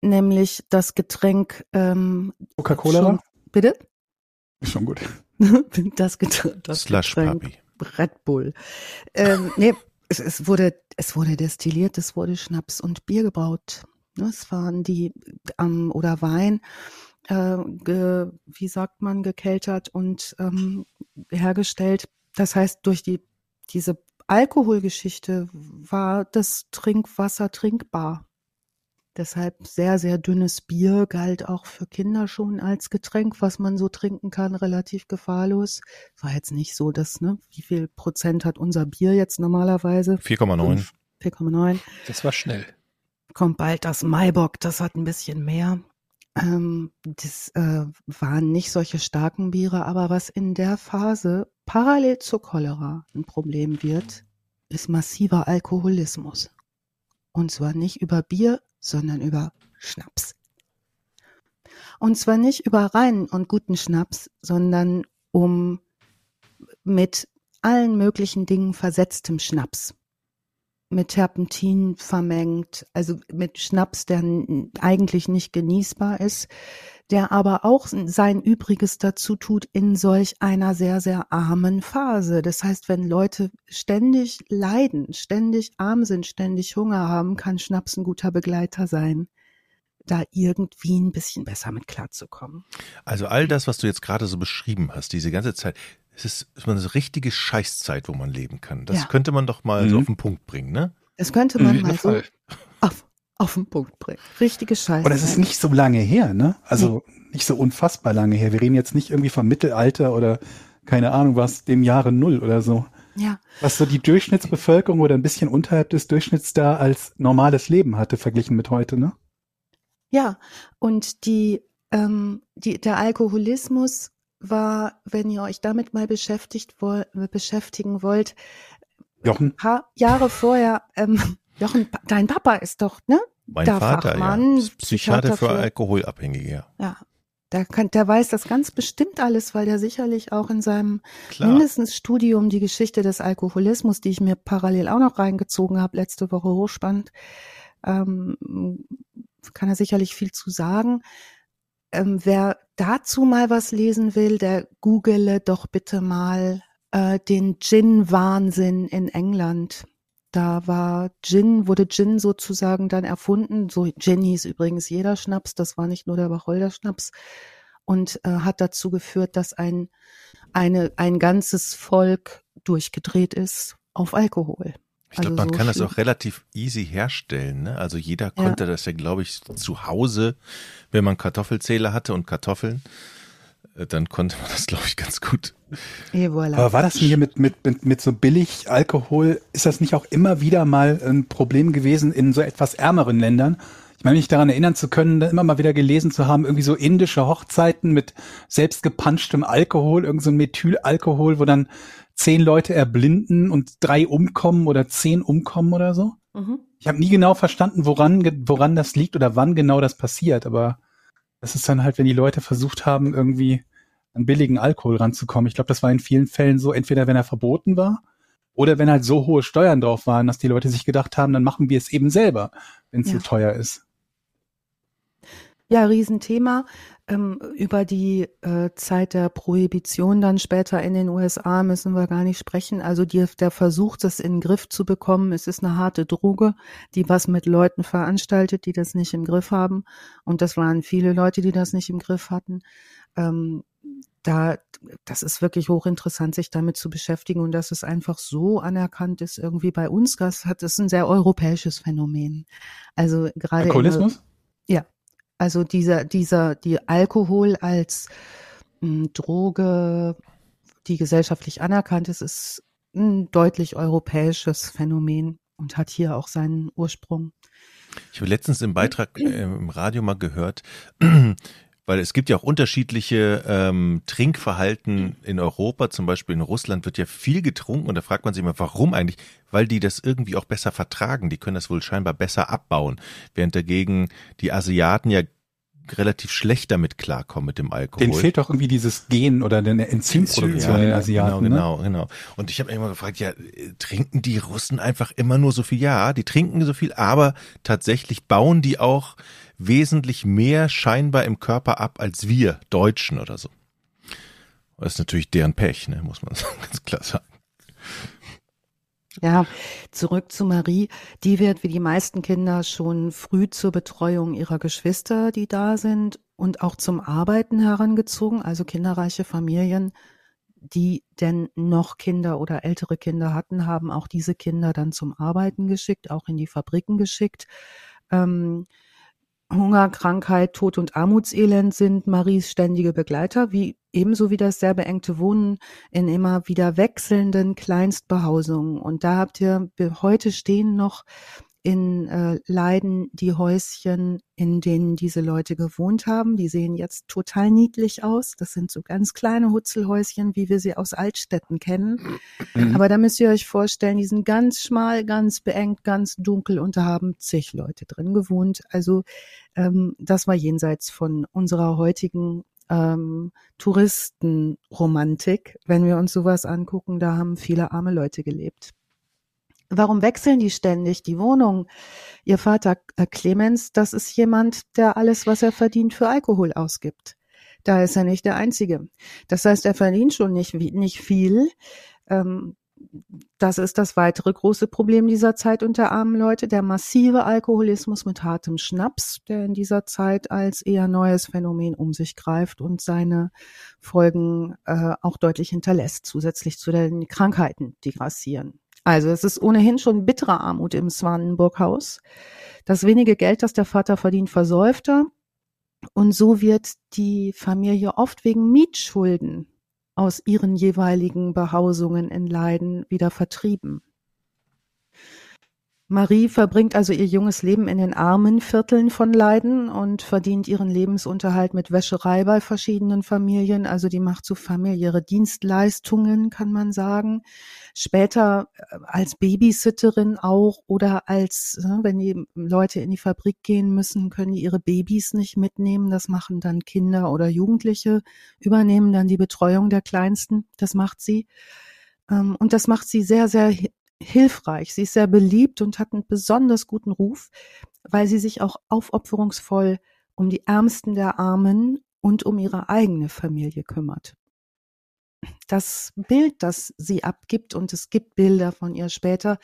nämlich das Getränk ähm, Coca-Cola? Bitte? Ist schon gut. das Getränk. Das Slush Getränk. Red Bull. Ähm, nee, es, es wurde, es wurde destilliert, es wurde Schnaps und Bier gebraut. Ne, Es waren die ähm, oder Wein, äh, ge, wie sagt man, gekeltert und ähm, hergestellt. Das heißt, durch die diese Alkoholgeschichte war das Trinkwasser trinkbar. Deshalb sehr, sehr dünnes Bier galt auch für Kinder schon als Getränk, was man so trinken kann, relativ gefahrlos. War jetzt nicht so, dass, ne, wie viel Prozent hat unser Bier jetzt normalerweise? 4,9. 4,9. Das war schnell. Kommt bald das Maibock, das hat ein bisschen mehr. Ähm, das äh, waren nicht solche starken Biere, aber was in der Phase parallel zur Cholera ein Problem wird, ist massiver Alkoholismus. Und zwar nicht über Bier, sondern über Schnaps. Und zwar nicht über reinen und guten Schnaps, sondern um mit allen möglichen Dingen versetztem Schnaps. Mit Terpentin vermengt, also mit Schnaps, der eigentlich nicht genießbar ist, der aber auch sein Übriges dazu tut in solch einer sehr, sehr armen Phase. Das heißt, wenn Leute ständig leiden, ständig arm sind, ständig Hunger haben, kann Schnaps ein guter Begleiter sein, da irgendwie ein bisschen besser mit klarzukommen. Also all das, was du jetzt gerade so beschrieben hast, diese ganze Zeit, es ist, ist eine richtige Scheißzeit, wo man leben kann. Das Ja. könnte man doch mal so Mhm. auf den Punkt bringen, ne? Das könnte man jeden mal so auf, auf den Punkt bringen. Richtige Scheiße. Und es ist nicht so lange her, ne? Also nicht so unfassbar lange her. Wir reden jetzt nicht irgendwie vom Mittelalter oder keine Ahnung was, dem Jahre Null oder so. Ja, Was so die Durchschnittsbevölkerung oder ein bisschen unterhalb des Durchschnitts da als normales Leben hatte, verglichen mit heute, ne? ja. Und die, ähm, die, der Alkoholismus war, wenn ihr euch damit mal beschäftigt woll, beschäftigen wollt, Jochen, ein paar Jahre vorher, ähm, Jochen, dein Papa ist doch, ne? Mein Der Vater, Fachmann, ja. Ist Psychiater Psychiater für für- Alkoholabhängige, ja. Ja. Der, kann, der weiß das ganz bestimmt alles, weil der sicherlich auch in seinem Klar. mindestens Studium die Geschichte des Alkoholismus, die ich mir parallel auch noch reingezogen habe, letzte Woche hochspannend, ähm, kann er sicherlich viel zu sagen. Ähm, wer dazu mal was lesen will, der google doch bitte mal äh, den Gin-Wahnsinn in England. Da war Gin, wurde Gin sozusagen dann erfunden. So Gin hieß übrigens jeder Schnaps, das war nicht nur der Wacholderschnaps und äh, hat dazu geführt, dass ein eine ein ganzes Volk durchgedreht ist auf Alkohol. Ich glaube, Also man so kann das auch relativ easy herstellen. Ne? Also jeder Ja. konnte das ja, glaube ich, zu Hause, wenn man Kartoffelzähler hatte und Kartoffeln, äh, dann konnte man das, glaube ich, ganz gut. Et voilà. aber war das hier mit, mit, mit, mit so billig Alkohol, ist das nicht auch immer wieder mal ein Problem gewesen in so etwas ärmeren Ländern? Ich meine, mich daran erinnern zu können, da immer mal wieder gelesen zu haben, irgendwie so indische Hochzeiten mit selbst gepanschtem Alkohol, irgend so ein Methylalkohol, wo dann zehn Leute erblinden und drei umkommen oder zehn umkommen oder so. Mhm. Ich habe nie genau verstanden, woran, woran das liegt oder wann genau das passiert, aber das ist dann halt, wenn die Leute versucht haben, irgendwie an billigen Alkohol ranzukommen. Ich glaube, das war in vielen Fällen so, entweder wenn er verboten war oder wenn halt so hohe Steuern drauf waren, dass die Leute sich gedacht haben, dann machen wir es eben selber, wenn es Ja. so teuer ist. Ja, Riesenthema. Ähm, über die äh, Zeit der Prohibition dann später in den USA müssen wir gar nicht sprechen. Also die, der Versuch, das in den Griff zu bekommen, es ist eine harte Droge, die was mit Leuten veranstaltet, die das nicht im Griff haben. Und das waren viele Leute, die das nicht im Griff hatten. Ähm, da, das ist wirklich hochinteressant, sich damit zu beschäftigen und dass es einfach so anerkannt ist, irgendwie bei uns, das hat, das ist ein sehr europäisches Phänomen. Also gerade. Alkoholismus? ja. Also dieser, dieser, die Alkohol als hm, Droge, die gesellschaftlich anerkannt ist, ist ein deutlich europäisches Phänomen und hat hier auch seinen Ursprung. Ich habe letztens im Beitrag äh, im Radio mal gehört, weil es gibt ja auch unterschiedliche ähm, Trinkverhalten in Europa. Zum Beispiel in Russland wird ja viel getrunken und da fragt man sich immer, warum eigentlich? Weil die das irgendwie auch besser vertragen. Die können das wohl scheinbar besser abbauen. Während dagegen die Asiaten ja relativ schlecht damit klarkommen mit dem Alkohol. Den fehlt doch irgendwie dieses Gen oder eine Enzymproduktion ja, in Asiaten. Genau, ne? genau, genau. Und ich habe immer gefragt, ja, trinken die Russen einfach immer nur so viel? Ja, die trinken so viel, aber tatsächlich bauen die auch wesentlich mehr scheinbar im Körper ab als wir Deutschen oder so. Das ist natürlich deren Pech, ne, muss man ganz klar sagen. Ja, zurück zu Marie. Die wird wie die meisten Kinder schon früh zur Betreuung ihrer Geschwister, die da sind, und auch zum Arbeiten herangezogen, also kinderreiche Familien, die denn noch Kinder oder ältere Kinder hatten, haben auch diese Kinder dann zum Arbeiten geschickt, auch in die Fabriken geschickt. Ähm, Hunger, Krankheit, Tod und Armutselend sind Maries ständige Begleiter, wie ebenso wie das sehr beengte Wohnen in immer wieder wechselnden Kleinstbehausungen. Und da habt ihr heute stehen noch in äh, Leiden die Häuschen, in denen diese Leute gewohnt haben. Die sehen jetzt total niedlich aus. Das sind so ganz kleine Hutzelhäuschen, wie wir sie aus Altstädten kennen. Mhm. Aber da müsst ihr euch vorstellen, die sind ganz schmal, ganz beengt, ganz dunkel und da haben zig Leute drin gewohnt. Also ähm, das war jenseits von unserer heutigen ähm, Touristenromantik. Wenn wir uns sowas angucken, da haben viele arme Leute gelebt. Warum wechseln die ständig die Wohnung? Ihr Vater äh, Clemens, das ist jemand, der alles, was er verdient, für Alkohol ausgibt. Da ist er nicht der Einzige. Das heißt, er verdient schon nicht, nicht viel. Ähm, das ist das weitere große Problem dieser Zeit unter armen Leute, der massive Alkoholismus mit hartem Schnaps, der in dieser Zeit als eher neues Phänomen um sich greift und seine Folgen äh, auch deutlich hinterlässt, zusätzlich zu den Krankheiten, die grassieren. Also es ist ohnehin schon bittere Armut im Swanenburghaus. Das wenige Geld, das der Vater verdient, versäuft er. Und so wird die Familie oft wegen Mietschulden aus ihren jeweiligen Behausungen in Leiden wieder vertrieben. Marie verbringt also ihr junges Leben in den armen Vierteln von Leiden und verdient ihren Lebensunterhalt mit Wäscherei bei verschiedenen Familien. Also die macht so familiäre Dienstleistungen, kann man sagen. Später äh, als Babysitterin auch oder als, ne, wenn die Leute in die Fabrik gehen müssen, können die ihre Babys nicht mitnehmen. Das machen dann Kinder oder Jugendliche, übernehmen dann die Betreuung der Kleinsten. Das macht sie. Ähm, und das macht sie sehr, sehr hilfreich. Sie ist sehr beliebt und hat einen besonders guten Ruf, weil sie sich auch aufopferungsvoll um die Ärmsten der Armen und um ihre eigene Familie kümmert. Das Bild, das sie abgibt, und es gibt Bilder von ihr später,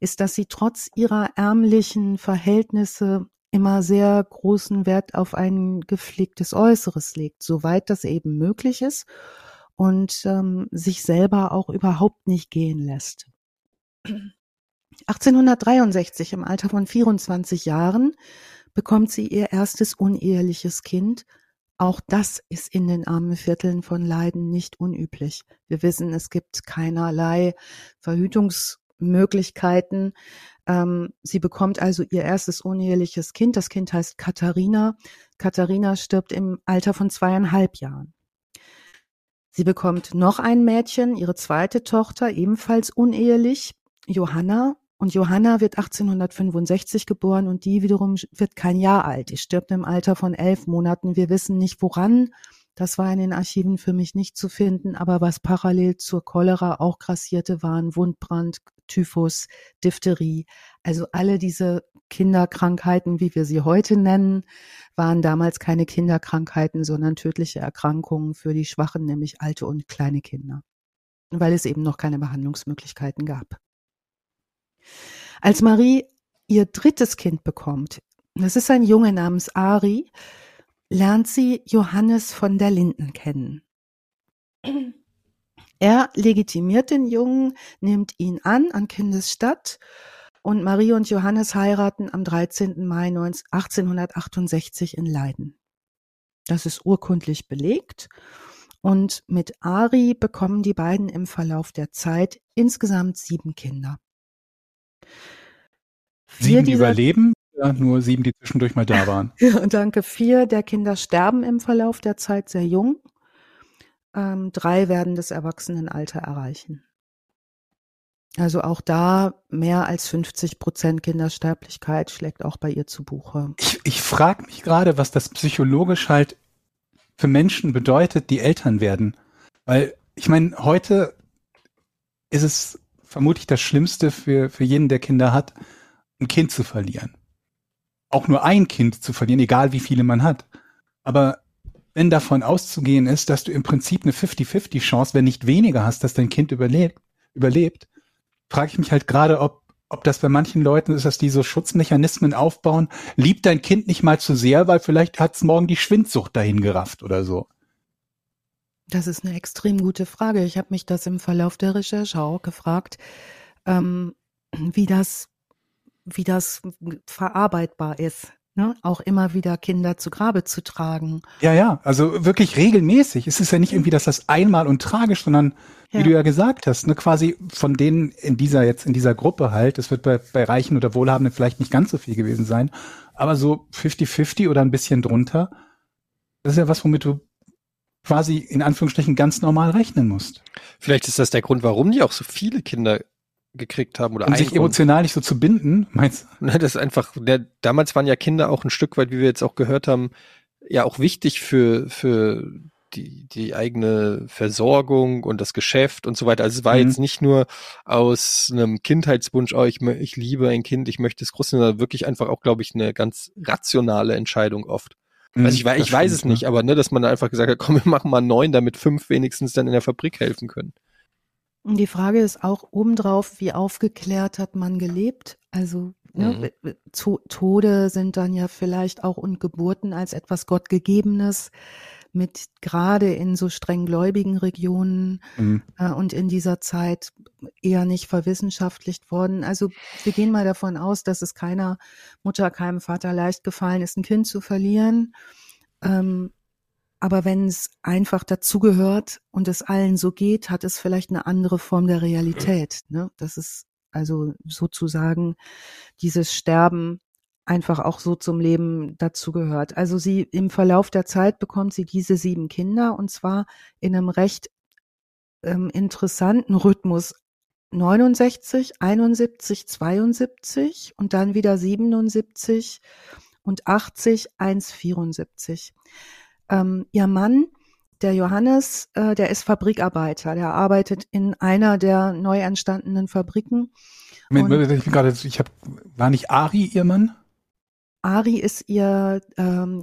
ist, dass sie trotz ihrer ärmlichen Verhältnisse immer sehr großen Wert auf ein gepflegtes Äußeres legt, soweit das eben möglich ist und ähm, sich selber auch überhaupt nicht gehen lässt. 1863, im Alter von 24 Jahren, bekommt sie ihr erstes uneheliches Kind. Auch das ist in den armen Vierteln von Leiden nicht unüblich. Wir wissen, es gibt keinerlei Verhütungsmöglichkeiten. Ähm, sie bekommt also ihr erstes uneheliches Kind. Das Kind heißt Katharina. Katharina stirbt im Alter von zweieinhalb Jahren. Sie bekommt noch ein Mädchen, ihre zweite Tochter, ebenfalls unehelich. Johanna und Johanna wird 1865 geboren und die wiederum wird kein Jahr alt. Die stirbt im Alter von elf Monaten. Wir wissen nicht woran. Das war in den Archiven für mich nicht zu finden, aber was parallel zur Cholera auch grassierte, waren Wundbrand, Typhus, Diphtherie. Also alle diese Kinderkrankheiten, wie wir sie heute nennen, waren damals keine Kinderkrankheiten, sondern tödliche Erkrankungen für die Schwachen, nämlich alte und kleine Kinder, weil es eben noch keine Behandlungsmöglichkeiten gab. Als Marie ihr drittes Kind bekommt, das ist ein Junge namens Ari, lernt sie Johannes von der Linden kennen. Er legitimiert den Jungen, nimmt ihn an an Kindesstatt und Marie und Johannes heiraten am 13. Mai 1868 in Leiden. Das ist urkundlich belegt und mit Ari bekommen die beiden im Verlauf der Zeit insgesamt sieben Kinder. Vier sieben überleben, ja, nur sieben, die zwischendurch mal da waren. ja, danke. Vier der Kinder sterben im Verlauf der Zeit sehr jung ähm, drei werden das Erwachsenenalter erreichen. Also auch da mehr als 50 Prozent Kindersterblichkeit schlägt auch bei ihr zu Buche. Ich, ich frage mich gerade, was das psychologisch halt für Menschen bedeutet, die Eltern werden. Weil ich meine, heute ist es vermutlich das Schlimmste für, für jeden, der Kinder hat, ein Kind zu verlieren. Auch nur ein Kind zu verlieren, egal wie viele man hat. Aber wenn davon auszugehen ist, dass du im Prinzip eine 50-50 Chance, wenn nicht weniger hast, dass dein Kind überlebt, überlebt, frage ich mich halt gerade, ob, ob das bei manchen Leuten ist, dass die so Schutzmechanismen aufbauen. Liebt dein Kind nicht mal zu sehr, weil vielleicht hat es morgen die Schwindsucht dahin gerafft oder so. Das ist eine extrem gute Frage. Ich habe mich das im Verlauf der Recherche auch gefragt, ähm, wie das, wie das verarbeitbar ist ne, auch immer wieder Kinder zu Grabe zu tragen. Ja, ja, also wirklich regelmäßig. Es ist ja nicht irgendwie, dass das einmal und tragisch, sondern wie ja. du ja gesagt hast, ne, quasi von denen in dieser jetzt in dieser Gruppe halt, es wird bei, bei Reichen oder Wohlhabenden vielleicht nicht ganz so viel gewesen sein, aber so 50-50 oder ein bisschen drunter, das ist ja was, womit du quasi in Anführungsstrichen ganz normal rechnen musst. Vielleicht ist das der Grund, warum die auch so viele Kinder gekriegt haben oder um sich emotional nicht so zu binden, meinst du? Das ist einfach, der, damals waren ja Kinder auch ein Stück weit, wie wir jetzt auch gehört haben, ja auch wichtig für, für die, die eigene Versorgung und das Geschäft und so weiter. Also es war mhm. jetzt nicht nur aus einem Kindheitswunsch, oh, ich, ich liebe ein Kind, ich möchte es groß, sondern wirklich einfach auch, glaube ich, eine ganz rationale Entscheidung oft. Also ich, ich weiß es nicht, ne? aber ne, dass man da einfach gesagt hat, komm, wir machen mal neun, damit fünf wenigstens dann in der Fabrik helfen können. Und die Frage ist auch obendrauf, wie aufgeklärt hat man gelebt? Also ne, mhm. Tode sind dann ja vielleicht auch und Geburten als etwas Gottgegebenes mit gerade in so streng gläubigen Regionen mhm. äh, und in dieser Zeit eher nicht verwissenschaftlicht worden. Also wir gehen mal davon aus, dass es keiner Mutter, keinem Vater leicht gefallen ist, ein Kind zu verlieren. Ähm, aber wenn es einfach dazugehört und es allen so geht, hat es vielleicht eine andere Form der Realität. Ne? Das ist also sozusagen dieses Sterben einfach auch so zum Leben dazugehört. Also sie im Verlauf der Zeit bekommt sie diese sieben Kinder und zwar in einem recht ähm, interessanten Rhythmus. 69, 71, 72 und dann wieder 77 und 80, 1, 74. Ähm, ihr Mann, der Johannes, äh, der ist Fabrikarbeiter. Der arbeitet in einer der neu entstandenen Fabriken. Moment, ich bin gerade, ich habe, war nicht Ari ihr Mann? Ari ist ihr ähm,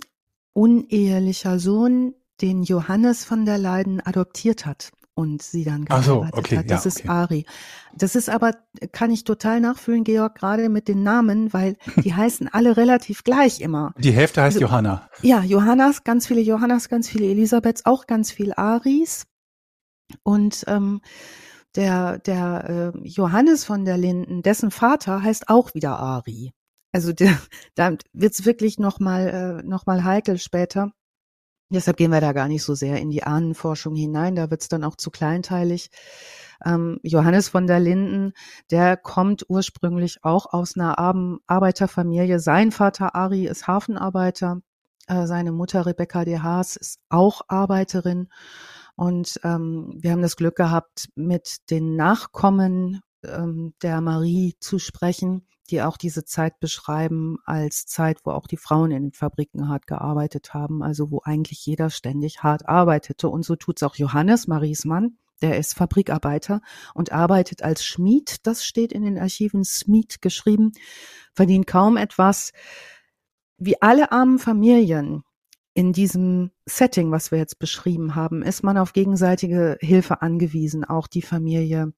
unehelicher Sohn, den Johannes von der Leiden adoptiert hat und sie dann geheiratet so, okay, hat. Das ja, ist Ari. Das ist aber, kann ich total nachfühlen, Georg, gerade mit den Namen, weil die heißen alle relativ gleich immer. Die Hälfte heißt also, Johanna. Ja, Johannas, ganz viele Johannas, ganz viele Elisabeths, auch ganz viel Aris. Und ähm, der, der äh, Johannes von der Linden, dessen Vater heißt auch wieder Ari. Also der, da wird's wirklich nochmal äh, noch heikel später. Deshalb gehen wir da gar nicht so sehr in die Ahnenforschung hinein, da wird's dann auch zu kleinteilig. Ähm, Johannes von der Linden, der kommt ursprünglich auch aus einer Arbeiterfamilie. Sein Vater Ari ist Hafenarbeiter, äh, seine Mutter Rebecca de Haas ist auch Arbeiterin. Und ähm, wir haben das Glück gehabt, mit den Nachkommen ähm, der Marie zu sprechen, die auch diese Zeit beschreiben als Zeit, wo auch die Frauen in den Fabriken hart gearbeitet haben, also wo eigentlich jeder ständig hart arbeitete. Und so tut's auch Johannes, Maries Mann, der ist Fabrikarbeiter und arbeitet als Schmied. Das steht in den Archiven Schmied geschrieben, verdient kaum etwas. Wie alle armen Familien in diesem Setting, was wir jetzt beschrieben haben, ist man auf gegenseitige Hilfe angewiesen. Auch die Familie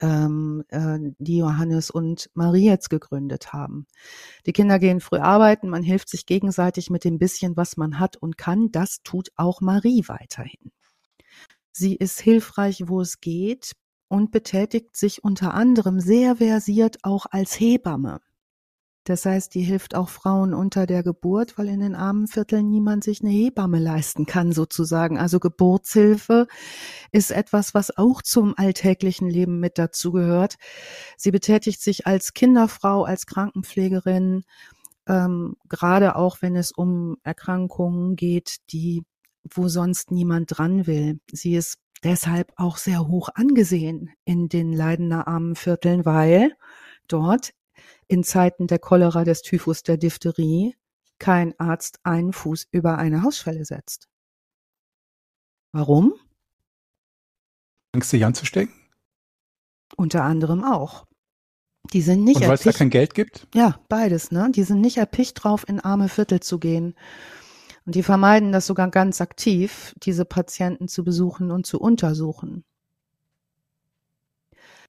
ähm, äh, die Johannes und Marie jetzt gegründet haben. Die Kinder gehen früh arbeiten, man hilft sich gegenseitig mit dem bisschen, was man hat und kann. Das tut auch Marie weiterhin. Sie ist hilfreich, wo es geht und betätigt sich unter anderem sehr versiert auch als Hebamme. Das heißt, die hilft auch Frauen unter der Geburt, weil in den armen Vierteln niemand sich eine Hebamme leisten kann, sozusagen. Also Geburtshilfe ist etwas, was auch zum alltäglichen Leben mit dazugehört. Sie betätigt sich als Kinderfrau, als Krankenpflegerin, ähm, gerade auch wenn es um Erkrankungen geht, die, wo sonst niemand dran will. Sie ist deshalb auch sehr hoch angesehen in den Leidener armen Vierteln, weil dort in Zeiten der Cholera, des Typhus, der Diphtherie kein Arzt einen Fuß über eine Hausschwelle setzt. Warum? Angst, sich anzustecken? Unter anderem auch. Die sind nicht Und weil es da kein Geld gibt? Ja, beides, ne? Die sind nicht erpicht drauf, in arme Viertel zu gehen. Und die vermeiden das sogar ganz aktiv, diese Patienten zu besuchen und zu untersuchen.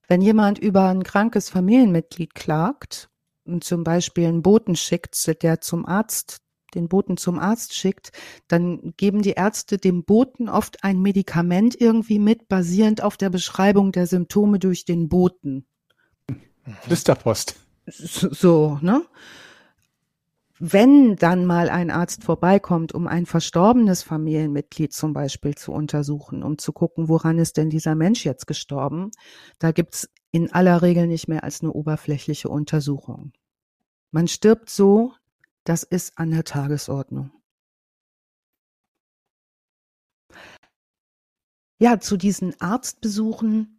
Wenn jemand über ein krankes Familienmitglied klagt und zum Beispiel einen Boten schickt, der zum Arzt den Boten zum Arzt schickt, dann geben die Ärzte dem Boten oft ein Medikament irgendwie mit, basierend auf der Beschreibung der Symptome durch den Boten. Flüsterpost. So, ne? Wenn dann mal ein Arzt vorbeikommt, um ein verstorbenes Familienmitglied zum Beispiel zu untersuchen, um zu gucken, woran ist denn dieser Mensch jetzt gestorben, da gibt's in aller Regel nicht mehr als eine oberflächliche Untersuchung. Man stirbt so, das ist an der Tagesordnung. Ja, zu diesen Arztbesuchen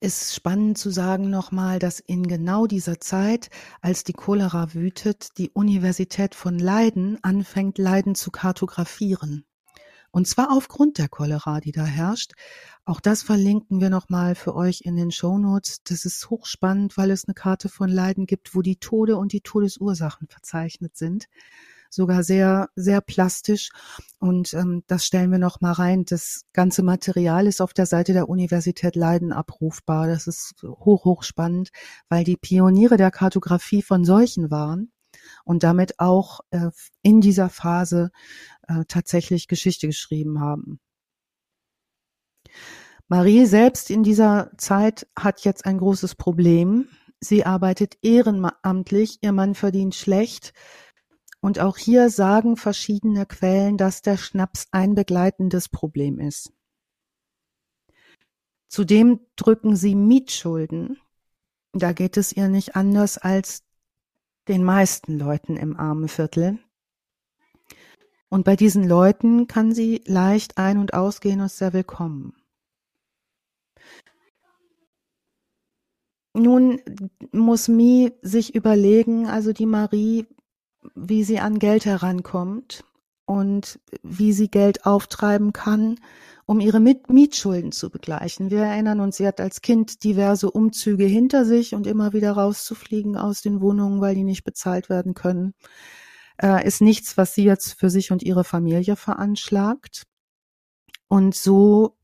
ist spannend zu sagen nochmal, dass in genau dieser Zeit, als die Cholera wütet, die Universität von Leiden anfängt, Leiden zu kartografieren. Und zwar aufgrund der Cholera, die da herrscht. Auch das verlinken wir nochmal für euch in den Show Notes. Das ist hochspannend, weil es eine Karte von Leiden gibt, wo die Tode und die Todesursachen verzeichnet sind sogar sehr, sehr plastisch. Und ähm, das stellen wir noch mal rein. Das ganze Material ist auf der Seite der Universität Leiden abrufbar. Das ist hoch, hoch spannend, weil die Pioniere der Kartografie von Seuchen waren und damit auch äh, in dieser Phase äh, tatsächlich Geschichte geschrieben haben. Marie selbst in dieser Zeit hat jetzt ein großes Problem. Sie arbeitet ehrenamtlich, ihr Mann verdient schlecht. Und auch hier sagen verschiedene Quellen, dass der Schnaps ein begleitendes Problem ist. Zudem drücken sie Mietschulden. Da geht es ihr nicht anders als den meisten Leuten im armen Viertel. Und bei diesen Leuten kann sie leicht ein- und ausgehen und sehr willkommen. Nun muss Mi sich überlegen, also die Marie wie sie an Geld herankommt und wie sie Geld auftreiben kann, um ihre Mietschulden zu begleichen. Wir erinnern uns, sie hat als Kind diverse Umzüge hinter sich und immer wieder rauszufliegen aus den Wohnungen, weil die nicht bezahlt werden können, äh, ist nichts, was sie jetzt für sich und ihre Familie veranschlagt. Und so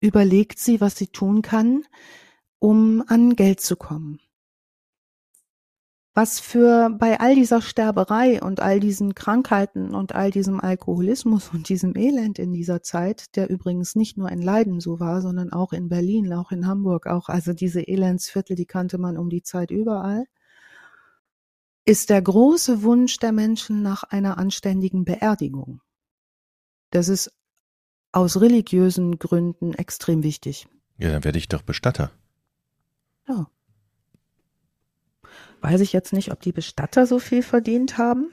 überlegt sie, was sie tun kann, um an Geld zu kommen was für bei all dieser Sterberei und all diesen Krankheiten und all diesem Alkoholismus und diesem Elend in dieser Zeit, der übrigens nicht nur in Leiden so war, sondern auch in Berlin, auch in Hamburg, auch also diese Elendsviertel, die kannte man um die Zeit überall, ist der große Wunsch der Menschen nach einer anständigen Beerdigung. Das ist aus religiösen Gründen extrem wichtig. Ja, dann werde ich doch Bestatter. Ja. Weiß ich jetzt nicht, ob die Bestatter so viel verdient haben.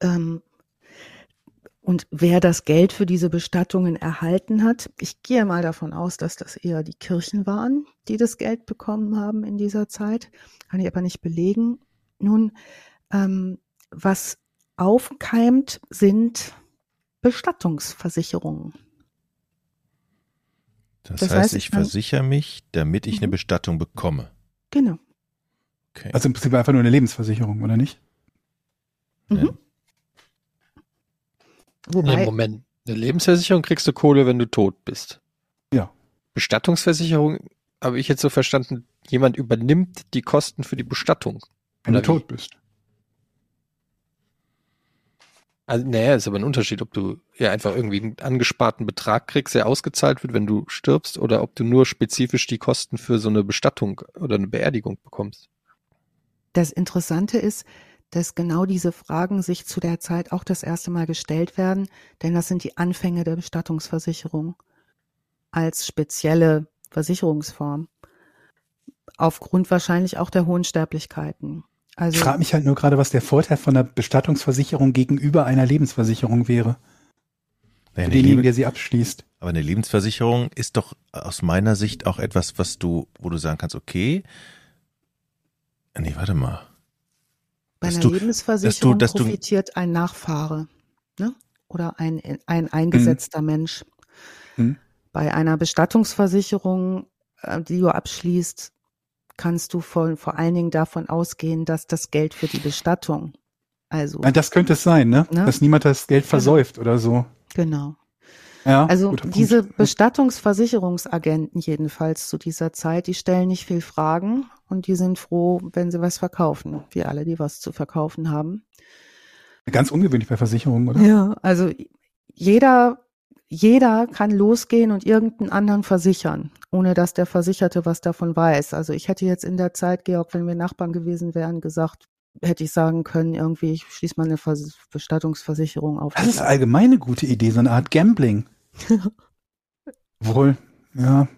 Ähm, Und wer das Geld für diese Bestattungen erhalten hat, ich gehe mal davon aus, dass das eher die Kirchen waren, die das Geld bekommen haben in dieser Zeit, kann ich aber nicht belegen. Nun, ähm, was aufkeimt, sind Bestattungsversicherungen. Das, Das heißt, heißt, ich versichere mich, damit ich eine Mhm. Bestattung bekomme. Genau. Okay. Also im Prinzip einfach nur eine Lebensversicherung, oder nicht? Mhm. Wobei, Nee, Moment. Eine Lebensversicherung kriegst du Kohle, wenn du tot bist. Ja. Bestattungsversicherung habe ich jetzt so verstanden, jemand übernimmt die Kosten für die Bestattung. Wenn du wie? tot bist. Also, naja, ist aber ein Unterschied, ob du ja einfach irgendwie einen angesparten Betrag kriegst, der ausgezahlt wird, wenn du stirbst, oder ob du nur spezifisch die Kosten für so eine Bestattung oder eine Beerdigung bekommst. Das Interessante ist, dass genau diese Fragen sich zu der Zeit auch das erste Mal gestellt werden, denn das sind die Anfänge der Bestattungsversicherung als spezielle Versicherungsform. Aufgrund wahrscheinlich auch der hohen Sterblichkeiten. Ich Also frage mich halt nur gerade, was der Vorteil von einer Bestattungsversicherung gegenüber einer Lebensversicherung wäre. Naja, denjenigen, der sie abschließt. aber eine Lebensversicherung ist doch aus meiner Sicht auch etwas, was du, wo du sagen kannst, okay, nee, warte mal. bei dass einer du- Lebensversicherung dass du- profitiert ein Nachfahre ne? oder ein, ein eingesetzter Mensch. Mhm. Bei einer Bestattungsversicherung, äh, die du abschließt, kannst du von, vor allen Dingen davon ausgehen, dass das Geld für die Bestattung, also Das könnte es sein, ne? Ne? Dass niemand das Geld versäuft oder so. genau. Ja, Also diese Bestattungsversicherungsagenten jedenfalls zu dieser Zeit, die stellen nicht viel Fragen und die sind froh, wenn sie was verkaufen. Wir alle, die was zu verkaufen haben. Ganz ungewöhnlich bei Versicherungen, oder? Ja, also jeder, jeder kann losgehen und irgendeinen anderen versichern, ohne dass der Versicherte was davon weiß. Also ich hätte jetzt in der Zeit, Georg, wenn wir Nachbarn gewesen wären, gesagt, hätte ich sagen können, irgendwie, ich schließe mal eine Vers Bestattungsversicherung auf. Das ist allgemein eine gute Idee, so eine Art Gambling. Wohl, ja.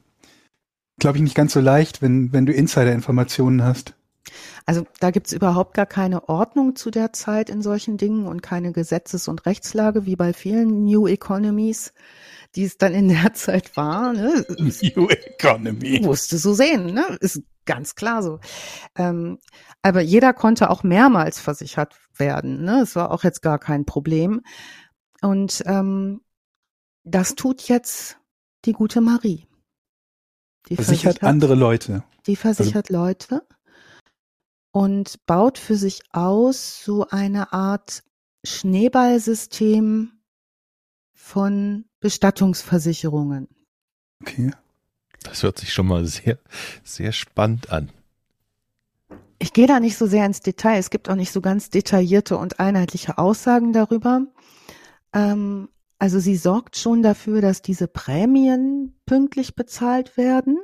Glaube ich nicht ganz so leicht, wenn, wenn du Insider-Informationen hast. Also da gibt's überhaupt gar keine Ordnung zu der Zeit in solchen Dingen und keine Gesetzes- und Rechtslage wie bei vielen New Economies, die es dann in der Zeit war. Ne? New Economy. musste so sehen, ne? Ist ganz klar so. Ähm, aber jeder konnte auch mehrmals versichert werden. Ne? Es war auch jetzt gar kein Problem. Und ähm, das tut jetzt die gute Marie. Die Versichert andere Leute. die versichert Leute und baut für sich aus so eine Art Schneeballsystem von Bestattungsversicherungen. Okay. Das hört sich schon mal sehr, sehr spannend an. Ich gehe da nicht so sehr ins Detail. Es gibt auch nicht so ganz detaillierte und einheitliche Aussagen darüber. Ähm, also sie sorgt schon dafür, dass diese Prämien pünktlich bezahlt werden.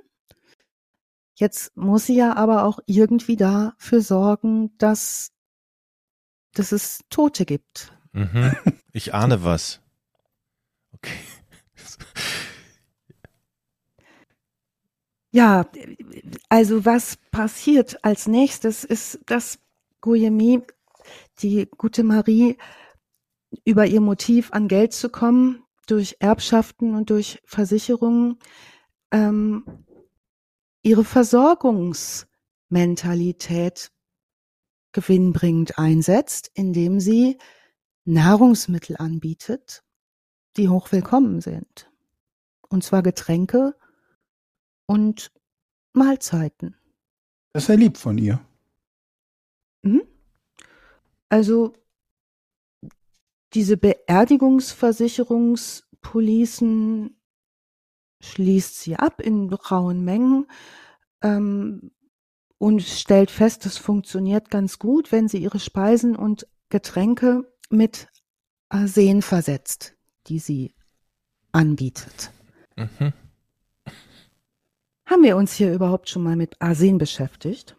Jetzt muss sie ja aber auch irgendwie dafür sorgen, dass, dass es Tote gibt. Mhm. Ich ahne was. Okay. Ja, also was passiert als nächstes ist, dass Guillemi, die gute Marie, über ihr Motiv an Geld zu kommen, durch Erbschaften und durch Versicherungen, ähm, ihre Versorgungsmentalität gewinnbringend einsetzt, indem sie Nahrungsmittel anbietet, die hochwillkommen sind. Und zwar Getränke und Mahlzeiten. Das ist ja lieb von ihr. Mhm. Also diese Beerdigungsversicherungspolicen schließt sie ab in rauen Mengen ähm, und stellt fest, das funktioniert ganz gut, wenn sie ihre Speisen und Getränke mit Arsen versetzt, die sie anbietet. Mhm. Haben wir uns hier überhaupt schon mal mit Arsen beschäftigt?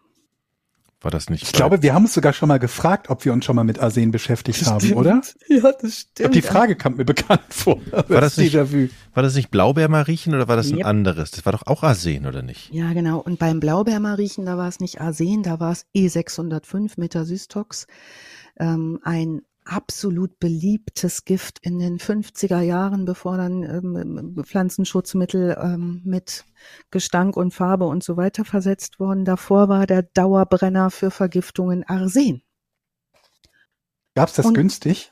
War das nicht? Ich glaube, wir haben uns sogar schon mal gefragt, ob wir uns schon mal mit Arsen beschäftigt haben, oder? Ja, das Ich stimmt. glaube, die Frage kam mir bekannt vor. War das nicht- war das nicht Blaubeermariechen oder war das ein Yep. anderes? Das war doch auch Arsen, oder nicht? Ja, genau. Und beim Blaubeermariechen, da war es nicht Arsen, da war es E605 Metasystox, ähm, ein absolut beliebtes Gift in den 50er Jahren, bevor dann ähm, Pflanzenschutzmittel ähm, mit Gestank und Farbe und so weiter versetzt wurden. Davor war der Dauerbrenner für Vergiftungen Arsen. Gab's das Und- günstig?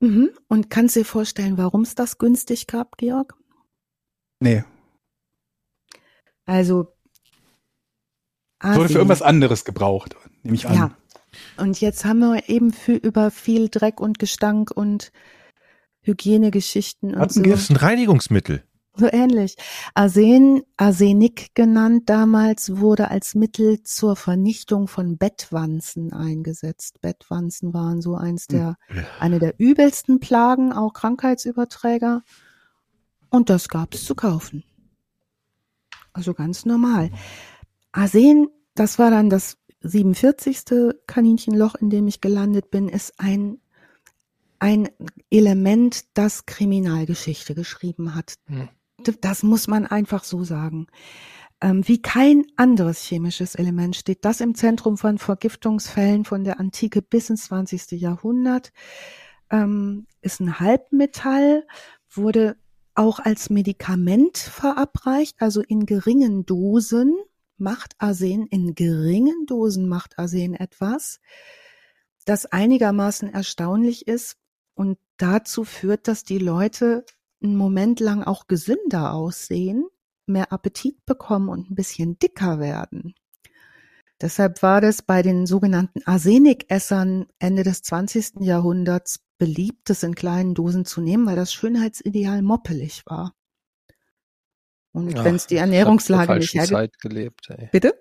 Mhm. Und kannst dir vorstellen, warum es das günstig gab, Georg? Nee. Also Wurde für Arsen. irgendwas anderes gebraucht, nehme ich an. Ja. Und jetzt haben wir eben für, über viel Dreck und Gestank und Hygienegeschichten und so. Rattengift? ist ein Reinigungsmittel. So ähnlich. Arsen, Arsenik genannt damals, wurde als Mittel zur Vernichtung von Bettwanzen eingesetzt. Bettwanzen waren so eins der, eine der übelsten Plagen, auch Krankheitsüberträger. Und das gab's zu kaufen. Also ganz normal. Arsen, das war dann das 47. Kaninchenloch, in dem ich gelandet bin, ist ein, ein Element, das Kriminalgeschichte geschrieben hat. Hm. Das muss man einfach so sagen. Ähm, wie kein anderes chemisches Element steht das im Zentrum von Vergiftungsfällen von der Antike bis ins 20. Jahrhundert. Ähm, ist ein Halbmetall, wurde auch als Medikament verabreicht, also in geringen Dosen macht Arsen, in geringen Dosen macht Arsen etwas, das einigermaßen erstaunlich ist und dazu führt, dass die Leute einen Moment lang auch gesünder aussehen, mehr Appetit bekommen und ein bisschen dicker werden. Deshalb war das bei den sogenannten Arsenikessern Ende des 20. Jahrhunderts beliebt, das in kleinen Dosen zu nehmen, weil das Schönheitsideal moppelig war. Und wenn es die Ernährungslage nicht hergibt. Zeit gelebt, ey. Bitte?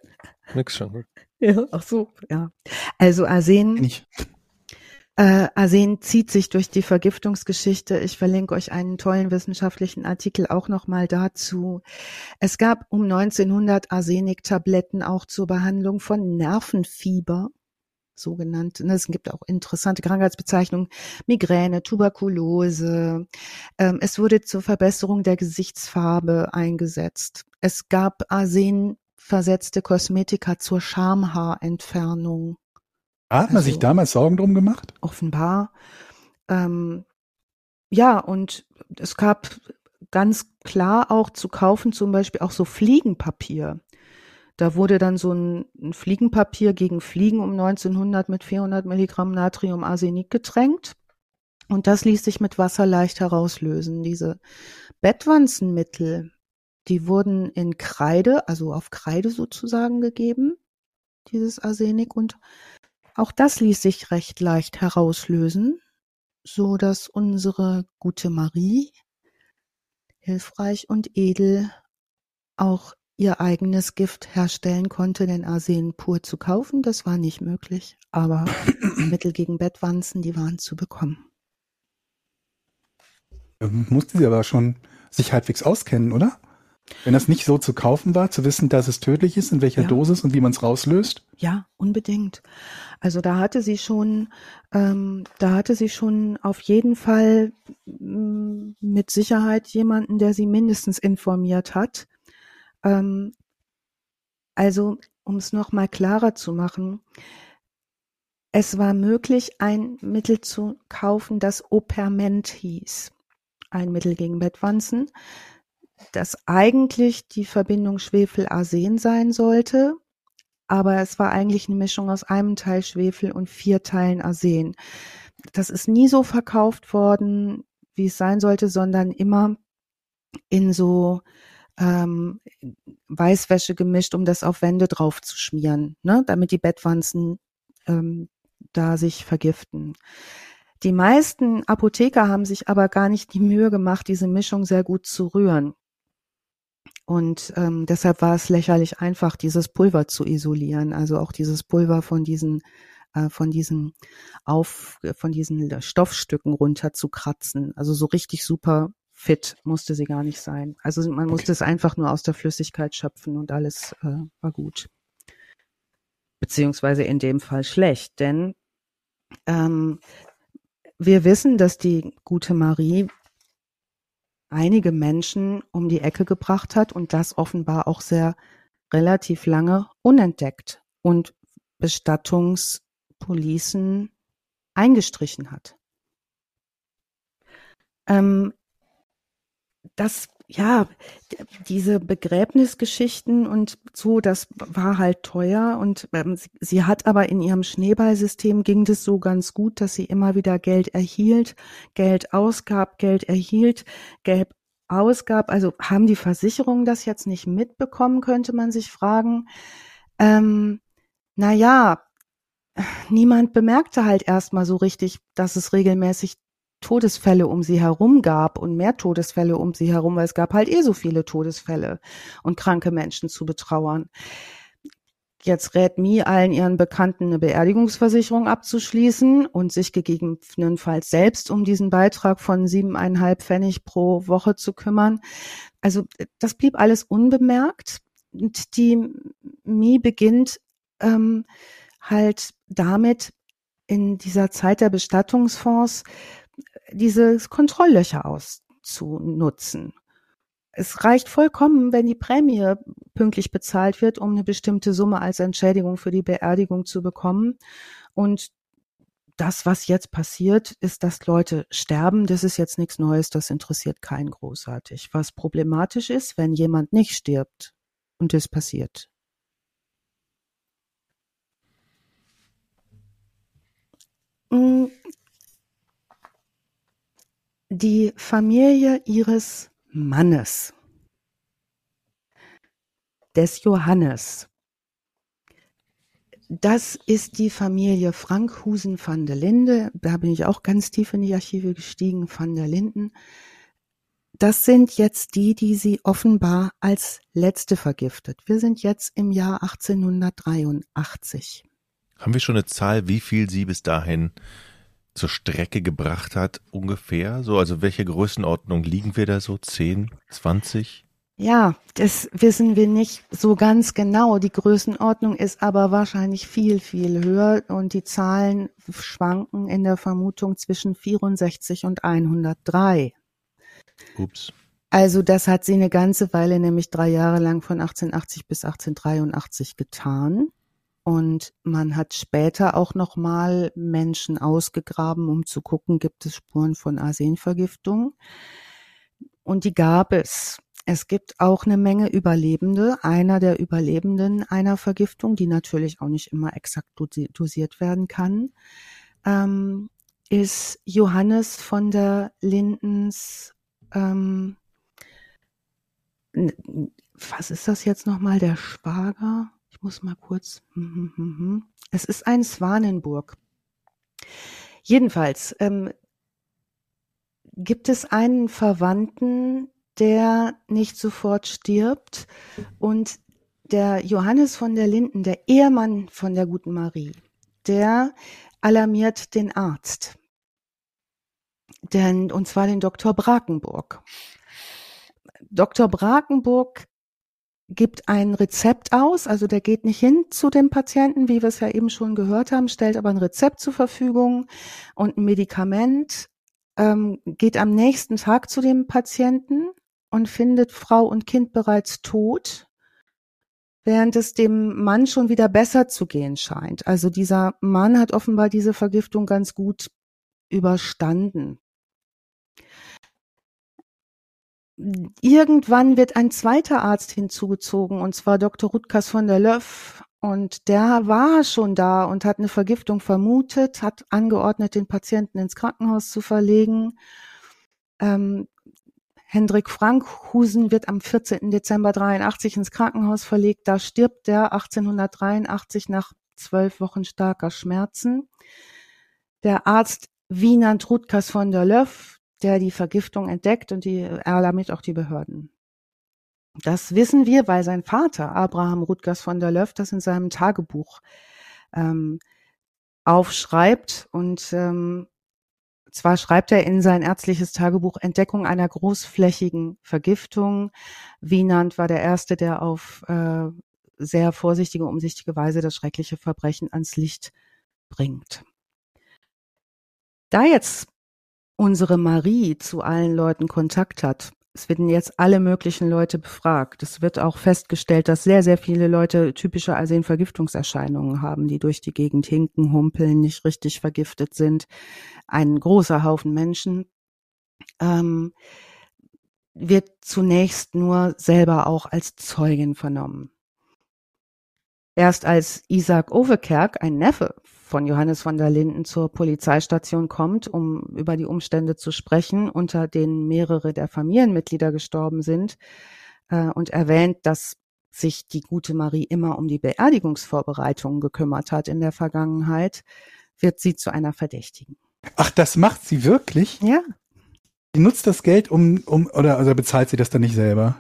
Nix schon. Ja, ach so, ja. Also Arsen, Nicht. Äh, Arsen zieht sich durch die Vergiftungsgeschichte. Ich verlinke euch einen tollen wissenschaftlichen Artikel auch nochmal dazu. Es gab um 1900 Arseniktabletten auch zur Behandlung von Nervenfieber, sogenannte. Es gibt auch interessante Krankheitsbezeichnungen, Migräne, Tuberkulose. Ähm, es wurde zur Verbesserung der Gesichtsfarbe eingesetzt. Es gab arsenversetzte Kosmetika zur Schamhaarentfernung Hat man sich Also- damals Sorgen drum gemacht? offenbar. Ähm, ja, und es gab ganz klar auch zu kaufen zum Beispiel auch so Fliegenpapier. Da wurde dann so ein, ein Fliegenpapier gegen Fliegen um 1900 mit 400 Milligramm Natriumarsenik getränkt. Und das ließ sich mit Wasser leicht herauslösen. Diese Bettwanzenmittel, die wurden in Kreide, also auf Kreide sozusagen gegeben, dieses Arsenik. Und auch das ließ sich recht leicht herauslösen, so dass unsere gute Marie hilfreich und edel auch ihr eigenes Gift herstellen konnte, denn Arsen pur zu kaufen, das war nicht möglich. Aber Mittel gegen Bettwanzen, die waren zu bekommen. Musste sie aber schon sich halbwegs auskennen, oder? Wenn das nicht so zu kaufen war, zu wissen, dass es tödlich ist, in welcher Ja. Dosis und wie man es rauslöst. Ja, unbedingt. Also da hatte sie schon, ähm, da hatte sie schon auf jeden Fall mm, mit Sicherheit jemanden, der sie mindestens informiert hat. Ähm, also, um es nochmal klarer zu machen, es war möglich, ein Mittel zu kaufen, das Operment hieß. Ein Mittel gegen Bettwanzen, das eigentlich die Verbindung Schwefel-Arsen sein sollte, aber es war eigentlich eine Mischung aus einem Teil Schwefel und vier Teilen Arsen. Das ist nie so verkauft worden, wie es sein sollte, sondern immer in so ähm, Weißwäsche gemischt, um das auf Wände drauf zu schmieren, ne? damit die Bettwanzen ähm, da sich vergiften. Die meisten Apotheker haben sich aber gar nicht die Mühe gemacht, diese Mischung sehr gut zu rühren. Und ähm, deshalb war es lächerlich einfach, dieses Pulver zu isolieren, also auch dieses Pulver von diesen äh, von diesen auf von diesen Stoffstücken runterzukratzen. Also so richtig super fit musste sie gar nicht sein. Also man musste Okay. es einfach nur aus der Flüssigkeit schöpfen und alles äh, war gut. Beziehungsweise in dem Fall schlecht, denn ähm, wir wissen, dass die gute Marie einige Menschen um die Ecke gebracht hat und das offenbar auch sehr relativ lange unentdeckt und Bestattungspolicen eingestrichen hat. Ähm, das ja, diese Begräbnisgeschichten und so, das war halt teuer und ähm, sie, hat aber in ihrem Schneeballsystem ging das so ganz gut, dass sie immer wieder Geld erhielt, Geld ausgab, Geld erhielt, Geld ausgab. Also haben die Versicherungen das jetzt nicht mitbekommen, könnte man sich fragen. Ähm, na ja, niemand bemerkte halt erstmal so richtig, dass es regelmäßig Todesfälle um sie herum gab und mehr Todesfälle um sie herum, weil es gab halt eh so viele Todesfälle und kranke Menschen zu betrauern. Jetzt rät Mi allen ihren Bekannten eine Beerdigungsversicherung abzuschließen und sich gegebenenfalls selbst um diesen Beitrag von siebeneinhalb Pfennig pro Woche zu kümmern. Also das blieb alles unbemerkt. Und die Mi beginnt ähm, halt damit in dieser Zeit der Bestattungsfonds diese Kontrolllöcher auszunutzen. Es reicht vollkommen, wenn die Prämie pünktlich bezahlt wird, um eine bestimmte Summe als Entschädigung für die Beerdigung zu bekommen. Und das, was jetzt passiert, ist, dass Leute sterben. Das ist jetzt nichts Neues, das interessiert keinen großartig. Was problematisch ist, wenn jemand nicht stirbt und das passiert. Hm, die Familie ihres Mannes, des Johannes. Das ist die Familie Frankhusen van der Linde. Da bin ich auch ganz tief in die Archive gestiegen, van der Linden. Das sind jetzt die, die sie offenbar als letzte vergiftet. Wir sind jetzt im Jahr 1883. Haben wir schon eine Zahl, wie viel sie bis dahin zur Strecke gebracht hat, ungefähr? So, also welche Größenordnung liegen wir da so? 10, 20? Ja, das wissen wir nicht so ganz genau. Die Größenordnung ist aber wahrscheinlich viel, viel höher und die Zahlen schwanken in der Vermutung zwischen 64 und 103. Ups. Also das hat sie eine ganze Weile, nämlich drei Jahre lang von 1880 bis 1883 getan. Und man hat später auch nochmal Menschen ausgegraben, um zu gucken, gibt es Spuren von Arsenvergiftung. Und die gab es. Es gibt auch eine Menge Überlebende. Einer der Überlebenden einer Vergiftung, die natürlich auch nicht immer exakt dosiert werden kann, ähm, ist Johannes von der Lindens, ähm, was ist das jetzt nochmal, der Schwager? Ich muss mal kurz. Hm, hm, hm, es ist ein Swanenburg. Jedenfalls ähm, gibt es einen Verwandten, der nicht sofort stirbt und der Johannes von der Linden, der Ehemann von der guten Marie, der alarmiert den Arzt. Denn, und zwar den Dr. Brakenburg. Dr. Brakenburg gibt ein Rezept aus, also der geht nicht hin zu dem Patienten, wie wir es ja eben schon gehört haben, stellt aber ein Rezept zur Verfügung und ein Medikament, ähm, geht am nächsten Tag zu dem Patienten und findet Frau und Kind bereits tot, während es dem Mann schon wieder besser zu gehen scheint. Also dieser Mann hat offenbar diese Vergiftung ganz gut überstanden. Irgendwann wird ein zweiter Arzt hinzugezogen, und zwar Dr. Rutgers von der Löff. Und der war schon da und hat eine Vergiftung vermutet, hat angeordnet, den Patienten ins Krankenhaus zu verlegen. Ähm, Hendrik Frankhusen wird am 14. Dezember 83 ins Krankenhaus verlegt. Da stirbt er 1883 nach zwölf Wochen starker Schmerzen. Der Arzt Wienand Rutgers von der Löff, der die Vergiftung entdeckt und die alarmiert auch die Behörden. Das wissen wir, weil sein Vater, Abraham Rutgers von der Löff, das in seinem Tagebuch ähm, aufschreibt. Und ähm, zwar schreibt er in sein ärztliches Tagebuch Entdeckung einer großflächigen Vergiftung. Wienand war der Erste, der auf äh, sehr vorsichtige, umsichtige Weise das schreckliche Verbrechen ans Licht bringt. Da jetzt unsere Marie zu allen Leuten Kontakt hat, es werden jetzt alle möglichen Leute befragt. Es wird auch festgestellt, dass sehr, sehr viele Leute typische Arsenvergiftungserscheinungen haben, die durch die Gegend hinken, humpeln, nicht richtig vergiftet sind. Ein großer Haufen Menschen ähm, wird zunächst nur selber auch als Zeugin vernommen. Erst als Isaac Overkerk, ein Neffe von Johannes von der Linden zur Polizeistation kommt, um über die Umstände zu sprechen, unter denen mehrere der Familienmitglieder gestorben sind, äh, und erwähnt, dass sich die gute Marie immer um die Beerdigungsvorbereitungen gekümmert hat in der Vergangenheit, wird sie zu einer Verdächtigen. Ach, das macht sie wirklich? Ja. Sie nutzt das Geld, um, um, oder also bezahlt sie das dann nicht selber?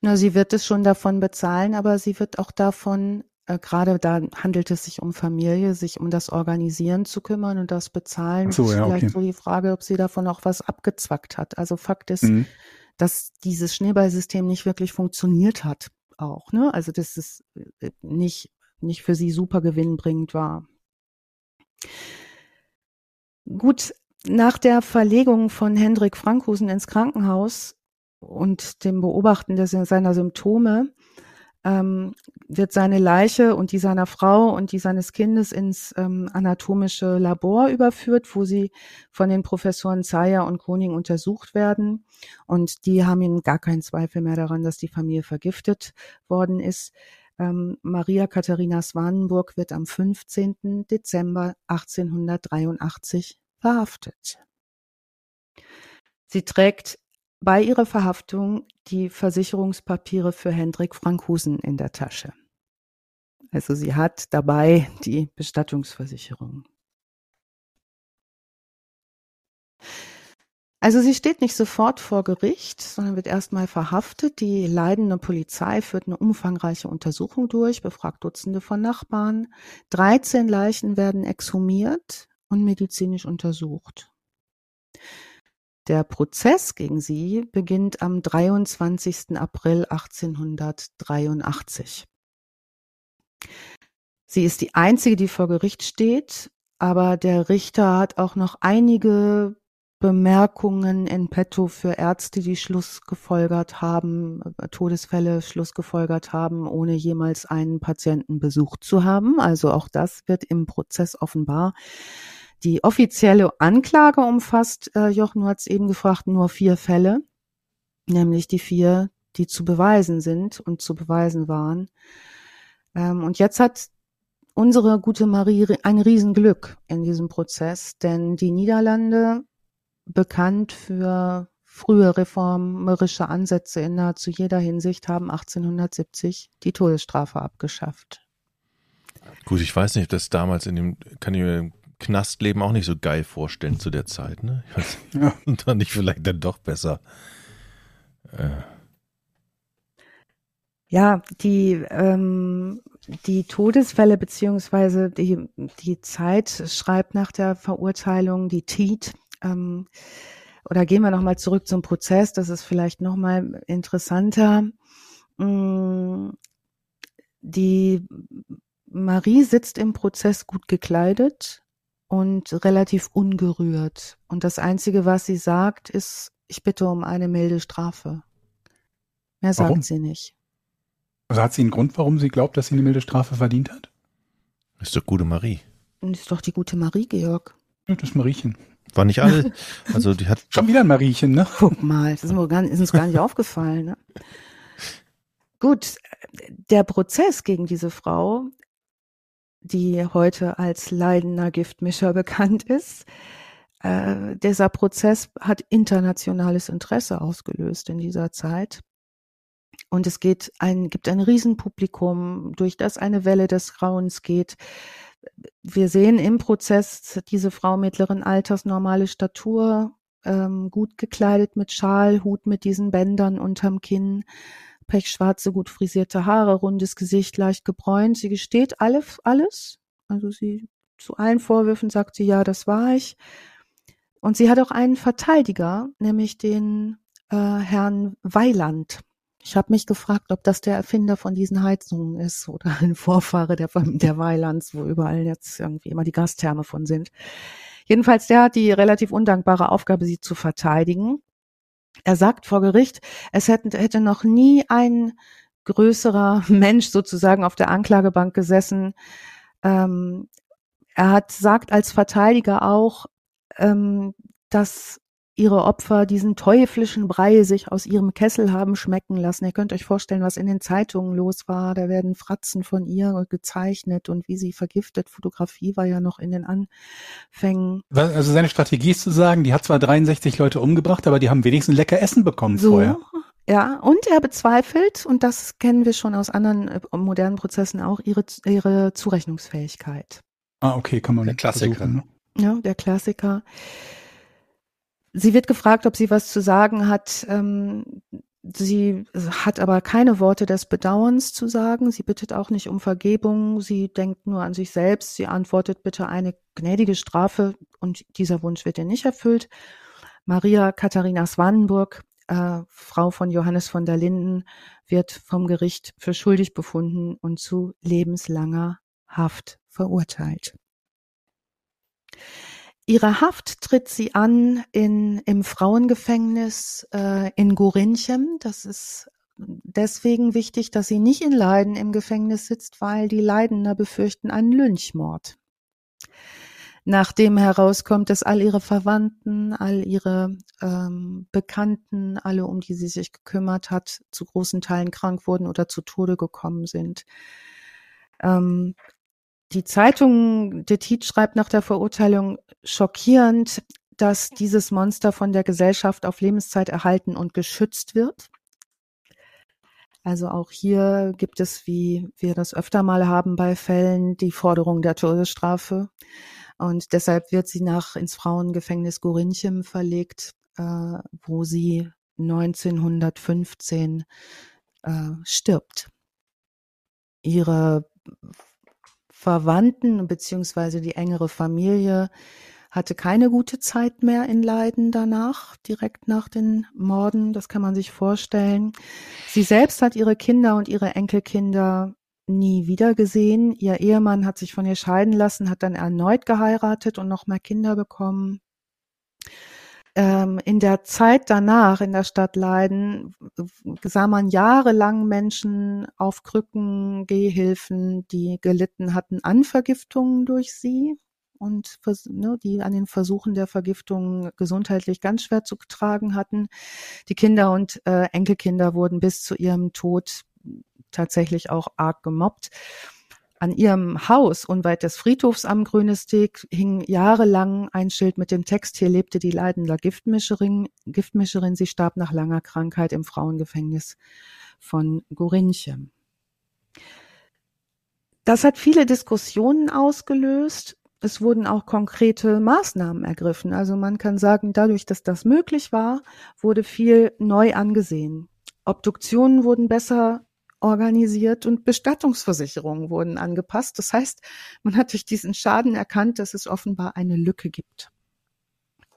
Na, sie wird es schon davon bezahlen, aber sie wird auch davon äh, gerade da handelt es sich um Familie, sich um das Organisieren zu kümmern und das Bezahlen. So, ja, vielleicht okay. so die Frage, ob sie davon auch was abgezwackt hat. Also Fakt ist, Mhm. dass dieses Schneeballsystem nicht wirklich funktioniert hat auch. Ne? Also dass es äh, nicht, nicht für sie super gewinnbringend war. Gut, nach der Verlegung von Hendrik Frankhusen ins Krankenhaus und dem Beobachten des, seiner Symptome ähm, wird seine Leiche und die seiner Frau und die seines Kindes ins ähm, anatomische Labor überführt, wo sie von den Professoren Zeyer und Koning untersucht werden. Und die haben ihnen gar keinen Zweifel mehr daran, dass die Familie vergiftet worden ist. Ähm, Maria Katharina Swanenburg wird am 15. Dezember 1883 verhaftet. Sie trägt bei ihrer Verhaftung die Versicherungspapiere für Hendrik Frankhusen in der Tasche. Also sie hat dabei die Bestattungsversicherung. Also sie steht nicht sofort vor Gericht, sondern wird erstmal verhaftet. Die leidende Polizei führt eine umfangreiche Untersuchung durch, befragt Dutzende von Nachbarn. 13 Leichen werden exhumiert und medizinisch untersucht. Der Prozess gegen sie beginnt am 23. April 1883. Sie ist die einzige, die vor Gericht steht, aber der Richter hat auch noch einige Bemerkungen in petto für Ärzte, die Schluss gefolgert haben, äh, Todesfälle Schluss gefolgert haben, ohne jemals einen Patienten besucht zu haben. Also auch das wird im Prozess offenbar. Die offizielle Anklage umfasst, äh, Jochen hat es eben gefragt, nur vier Fälle, nämlich die vier, die zu beweisen sind und zu beweisen waren. Ähm, und jetzt hat unsere gute Marie ein Riesenglück in diesem Prozess, denn die Niederlande, bekannt für frühe reformerische Ansätze in nahezu jeder Hinsicht, haben 1870 die Todesstrafe abgeschafft. Gut, ich weiß nicht, das damals in dem, kann ich mir Knastleben auch nicht so geil vorstellen zu der Zeit, ne? Ich weiß, Ja. Und dann nicht vielleicht dann doch besser. Äh, Ja, die, ähm, die Todesfälle beziehungsweise die, die Zeit schreibt nach der Verurteilung, die TEAT, ähm, oder gehen wir nochmal zurück zum Prozess, das ist vielleicht nochmal interessanter. Mm, Die Marie sitzt im Prozess gut gekleidet und relativ ungerührt. Und das Einzige, was sie sagt, ist, ich bitte um eine milde Strafe. Mehr sagt Warum? sie nicht. Also hat sie einen Grund, warum sie glaubt, dass sie eine milde Strafe verdient hat? ist doch gute Marie. Und ist doch die gute Marie, Georg. Ja, Das Mariechen. War nicht alle, also die hat Schon wieder ein Mariechen, ne? Guck mal, das ist, mir gar, ist uns gar nicht aufgefallen. Ne? Gut, der Prozess gegen diese Frau, die heute als leidender Giftmischer bekannt ist, äh, dieser Prozess hat internationales Interesse ausgelöst in dieser Zeit. Und es geht ein, gibt ein Riesenpublikum, durch das eine Welle des Grauens geht. Wir sehen im Prozess diese Frau mittleren Alters, normale Statur, ähm, gut gekleidet mit Schal, Hut mit diesen Bändern unterm Kinn, pechschwarze, gut frisierte Haare, rundes Gesicht, leicht gebräunt. Sie gesteht alle, alles. Also sie zu allen Vorwürfen sagt sie, ja, das war ich. Und sie hat auch einen Verteidiger, nämlich den äh, Herrn Weiland. Ich habe mich gefragt, ob das der Erfinder von diesen Heizungen ist oder ein Vorfahre der, der Weilands, wo überall jetzt irgendwie immer die Gastherme von sind. Jedenfalls, der hat die relativ undankbare Aufgabe, sie zu verteidigen. Er sagt vor Gericht, es hätte, hätte noch nie ein größerer Mensch sozusagen auf der Anklagebank gesessen. Ähm, er hat sagt als Verteidiger auch, ähm, dass ihre Opfer diesen teuflischen Brei sich aus ihrem Kessel haben schmecken lassen. Ihr könnt euch vorstellen, was in den Zeitungen los war. Da werden Fratzen von ihr gezeichnet und wie sie vergiftet. Fotografie war ja noch in den Anfängen. Also seine Strategie ist zu sagen, die hat zwar 63 Leute umgebracht, aber die haben wenigstens lecker Essen bekommen So, vorher. ja, und er bezweifelt, und das kennen wir schon aus anderen äh, modernen Prozessen auch, ihre, ihre Zurechnungsfähigkeit. Ah, okay, kann man Der Klassiker. versuchen, ne? Ja, der Klassiker. Sie wird gefragt, ob sie was zu sagen hat. Ähm, sie hat aber keine Worte des Bedauerns zu sagen. Sie bittet auch nicht um Vergebung. Sie denkt nur an sich selbst. Sie antwortet bitte eine gnädige Strafe und dieser Wunsch wird ihr nicht erfüllt. Maria Katharina Swanenburg, äh, Frau von Johannes von der Linden, wird vom Gericht für schuldig befunden und zu lebenslanger Haft verurteilt. Ihre Haft tritt sie an in, im Frauengefängnis äh, in Gorinchem. Das ist deswegen wichtig, dass sie nicht in Leiden im Gefängnis sitzt, weil die Leidender befürchten einen Lynchmord. Nachdem herauskommt, dass all ihre Verwandten, all ihre ähm, Bekannten, alle, um die sie sich gekümmert hat, zu großen Teilen krank wurden oder zu Tode gekommen sind. Ähm, die Zeitung De Tiet schreibt nach der Verurteilung schockierend, dass dieses Monster von der Gesellschaft auf Lebenszeit erhalten und geschützt wird. Also auch hier gibt es, wie wir das öfter mal haben bei Fällen, die Forderung der Todesstrafe. Und deshalb wird sie nach ins Frauengefängnis Gorinchem verlegt, äh, wo sie 1915 äh, stirbt. Ihre Verwandten beziehungsweise die engere Familie hatte keine gute Zeit mehr in Leiden danach, direkt nach den Morden. Das kann man sich vorstellen. Sie selbst hat ihre Kinder und ihre Enkelkinder nie wieder gesehen. Ihr Ehemann hat sich von ihr scheiden lassen, hat dann erneut geheiratet und noch mehr Kinder bekommen. Ähm, in der Zeit danach in der Stadt Leiden sah man jahrelang Menschen auf Krücken, Gehhilfen, die gelitten hatten an Vergiftungen durch sie und ne, die an den Versuchen der Vergiftung gesundheitlich ganz schwer zu tragen hatten. Die Kinder und äh, Enkelkinder wurden bis zu ihrem Tod tatsächlich auch arg gemobbt. An ihrem Haus unweit des Friedhofs am Grünesteg hing jahrelang ein Schild mit dem Text, hier lebte die leidende Giftmischerin, Giftmischerin. Sie starb nach langer Krankheit im Frauengefängnis von Gorinchem. Das hat viele Diskussionen ausgelöst. Es wurden auch konkrete Maßnahmen ergriffen. Also man kann sagen, dadurch, dass das möglich war, wurde viel neu angesehen. Obduktionen wurden besser organisiert und Bestattungsversicherungen wurden angepasst. Das heißt, man hat durch diesen Schaden erkannt, dass es offenbar eine Lücke gibt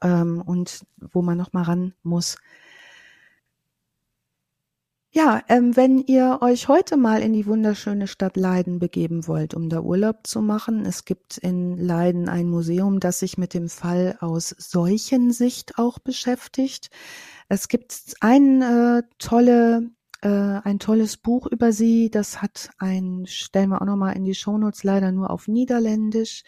ähm, und wo man noch mal ran muss. Ja, ähm, wenn ihr euch heute mal in die wunderschöne Stadt Leiden begeben wollt, um da Urlaub zu machen, es gibt in Leiden ein Museum, das sich mit dem Fall aus Seuchensicht auch beschäftigt. Es gibt ein äh, tolle äh, ein tolles Buch über sie. Das hat ein, stellen wir auch nochmal in die Shownotes, leider nur auf Niederländisch.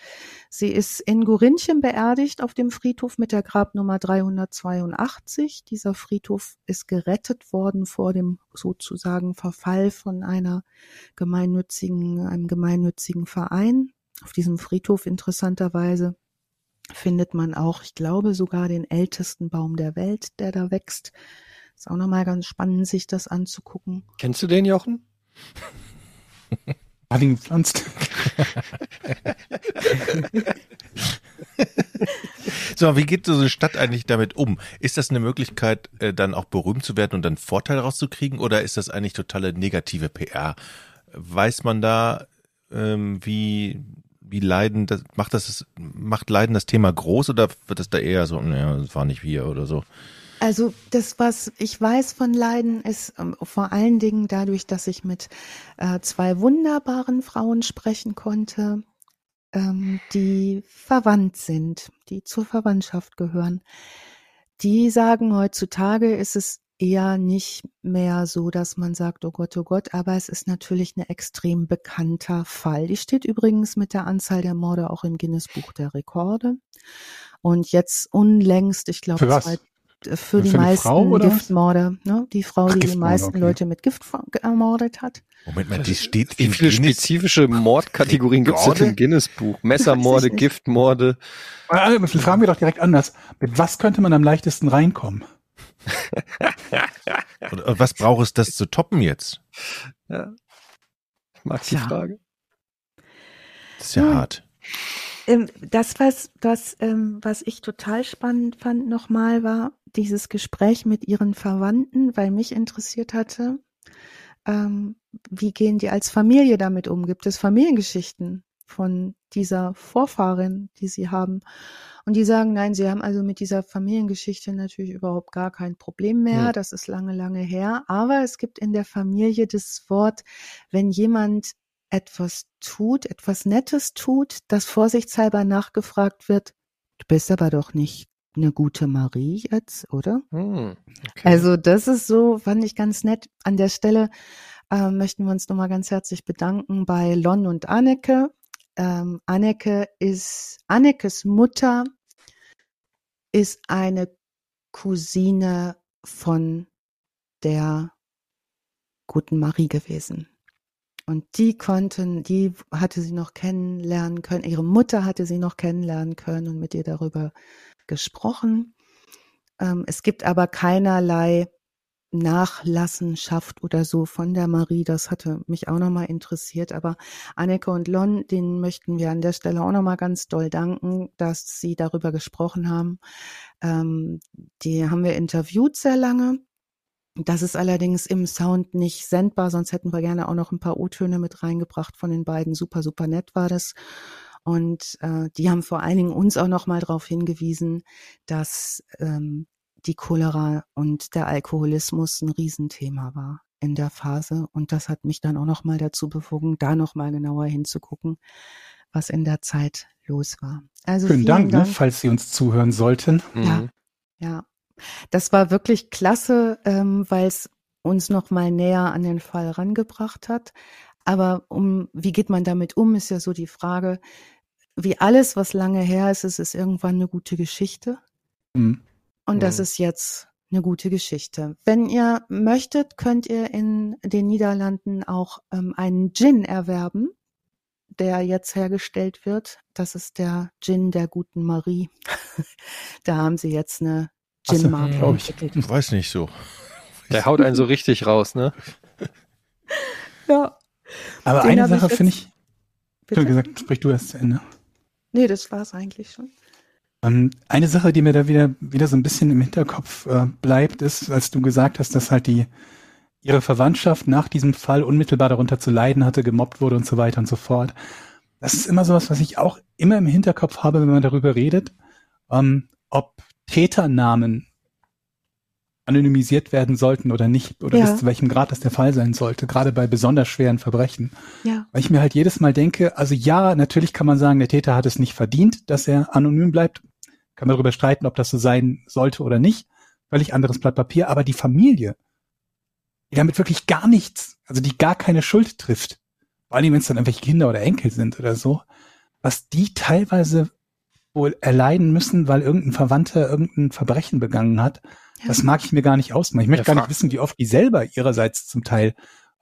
Sie ist in Gorinchem beerdigt auf dem Friedhof mit der Grabnummer 382. Dieser Friedhof ist gerettet worden vor dem sozusagen Verfall von einer gemeinnützigen, einem gemeinnützigen Verein. Auf diesem Friedhof interessanterweise findet man auch, ich glaube, sogar den ältesten Baum der Welt, der da wächst. Ist auch nochmal ganz spannend, sich das anzugucken. Kennst du den, Jochen? Hat ihn gepflanzt. So, wie geht so eine Stadt eigentlich damit um? Ist das eine Möglichkeit, äh, dann auch berühmt zu werden und dann Vorteil rauszukriegen oder ist das eigentlich totale negative PR? Weiß man da, ähm, wie, wie Leiden, das, macht das, macht Leiden das Thema groß oder wird das da eher so, naja, das war nicht wir oder so? Also das, was ich weiß von Leiden, ist ähm, vor allen Dingen dadurch, dass ich mit äh, zwei wunderbaren Frauen sprechen konnte, ähm, die verwandt sind, die zur Verwandtschaft gehören. die sagen, heutzutage ist es eher nicht mehr so, dass man sagt, oh Gott, oh Gott, aber es ist natürlich ein extrem bekannter Fall. Die steht übrigens mit der Anzahl der Morde auch im Guinness-Buch der Rekorde. Und jetzt unlängst, ich glaube, Für zwei- für, Für die eine meisten Frau? Giftmorde, ne? Die Frau, Ach, die die Giftmorde, meisten okay. Leute mit Gift ermordet hat. Moment mal, die steht Wie viele Guinness. spezifische Mordkategorien gibt es denn im Guinness-Buch? Messermorde. Giftmorde. Also, fragen wir doch direkt anders. Mit was könnte man am leichtesten reinkommen? Und, und was braucht es, das zu toppen jetzt? Ja. Ich mag die Tja. Frage. Das ist ja Nun. hart. Ähm, das, was, was, ähm, was ich total spannend fand nochmal, war dieses Gespräch mit ihren Verwandten, weil mich interessiert hatte, ähm, wie gehen die als Familie damit um? Gibt es Familiengeschichten von dieser Vorfahrin, die sie haben? Und die sagen, nein, sie haben also mit dieser Familiengeschichte natürlich überhaupt gar kein Problem mehr. Hm. Das ist lange, lange her. Aber es gibt in der Familie das Wort, wenn jemand etwas tut, etwas Nettes tut, das vorsichtshalber nachgefragt wird, du bist aber doch nicht eine gute Marie jetzt, oder? Hm, okay. Also das ist so, fand ich ganz nett. An der Stelle ähm, möchten wir uns nochmal ganz herzlich bedanken bei Lon und Anneke. Ähm, Anneke ist, Annekes Mutter ist eine Cousine von der guten Marie gewesen. Und die konnten, die hatte sie noch kennenlernen können, ihre Mutter hatte sie noch kennenlernen können und mit ihr darüber gesprochen. Ähm, es gibt aber keinerlei Nachlassenschaft oder so von der Marie. Das hatte mich auch nochmal interessiert. Aber Anneke und Lon, denen möchten wir an der Stelle auch nochmal ganz doll danken, dass sie darüber gesprochen haben. Ähm, die haben wir interviewt sehr lange. Das ist allerdings im Sound nicht sendbar, sonst hätten wir gerne auch noch ein paar O-Töne mit reingebracht von den beiden. Super, super nett war das. Und äh, die haben vor allen Dingen uns auch noch mal darauf hingewiesen, dass ähm, die Cholera und der Alkoholismus ein Riesenthema war in der Phase. Und das hat mich dann auch noch mal dazu bewogen, da noch mal genauer hinzugucken, was in der Zeit los war. Also Vielen vielen Dank, Dank. Ne, falls Sie uns zuhören sollten. Ja. Mhm. Ja, das war wirklich klasse, ähm, weil es uns noch mal näher an den Fall rangebracht hat. Aber um, wie geht man damit um, ist ja so die Frage. Wie alles, was lange her ist, ist es irgendwann eine gute Geschichte. Hm. Und das Mhm. ist jetzt eine gute Geschichte. Wenn ihr möchtet, könnt ihr in den Niederlanden auch ähm, einen Gin erwerben, der jetzt hergestellt wird. Das ist der Gin der guten Marie. da haben sie jetzt eine so, Gin-Marke glaub ich. entwickelt. Ich weiß nicht so. Der haut einen so richtig raus, ne? Ja. Aber Den eine ich Sache finde ich, ich Bitte? habe gesagt, sprich du erst zu Ende. Nee, das war's eigentlich schon. Ähm, eine Sache, die mir da wieder, wieder so ein bisschen im Hinterkopf äh, bleibt, ist, als du gesagt hast, dass halt die, ihre Verwandtschaft nach diesem Fall unmittelbar darunter zu leiden hatte, gemobbt wurde und so weiter und so fort. Das ist immer sowas, was ich auch immer im Hinterkopf habe, wenn man darüber redet, ähm, ob Täternamen anonymisiert werden sollten oder nicht, oder Ja. bis zu welchem Grad das der Fall sein sollte, gerade bei besonders schweren Verbrechen. Ja. Weil ich mir halt jedes Mal denke, also ja, natürlich kann man sagen, der Täter hat es nicht verdient, dass er anonym bleibt. Kann man darüber streiten, ob das so sein sollte oder nicht. Völlig anderes Blatt Papier. Aber die Familie, die damit wirklich gar nichts, also die gar keine Schuld trifft, vor allem wenn es dann irgendwelche Kinder oder Enkel sind oder so, was die teilweise wohl erleiden müssen, weil irgendein Verwandter irgendein Verbrechen begangen hat. Das mag ich mir gar nicht ausmachen. Ich möchte Ja, gar nicht wissen, wie oft die selber ihrerseits zum Teil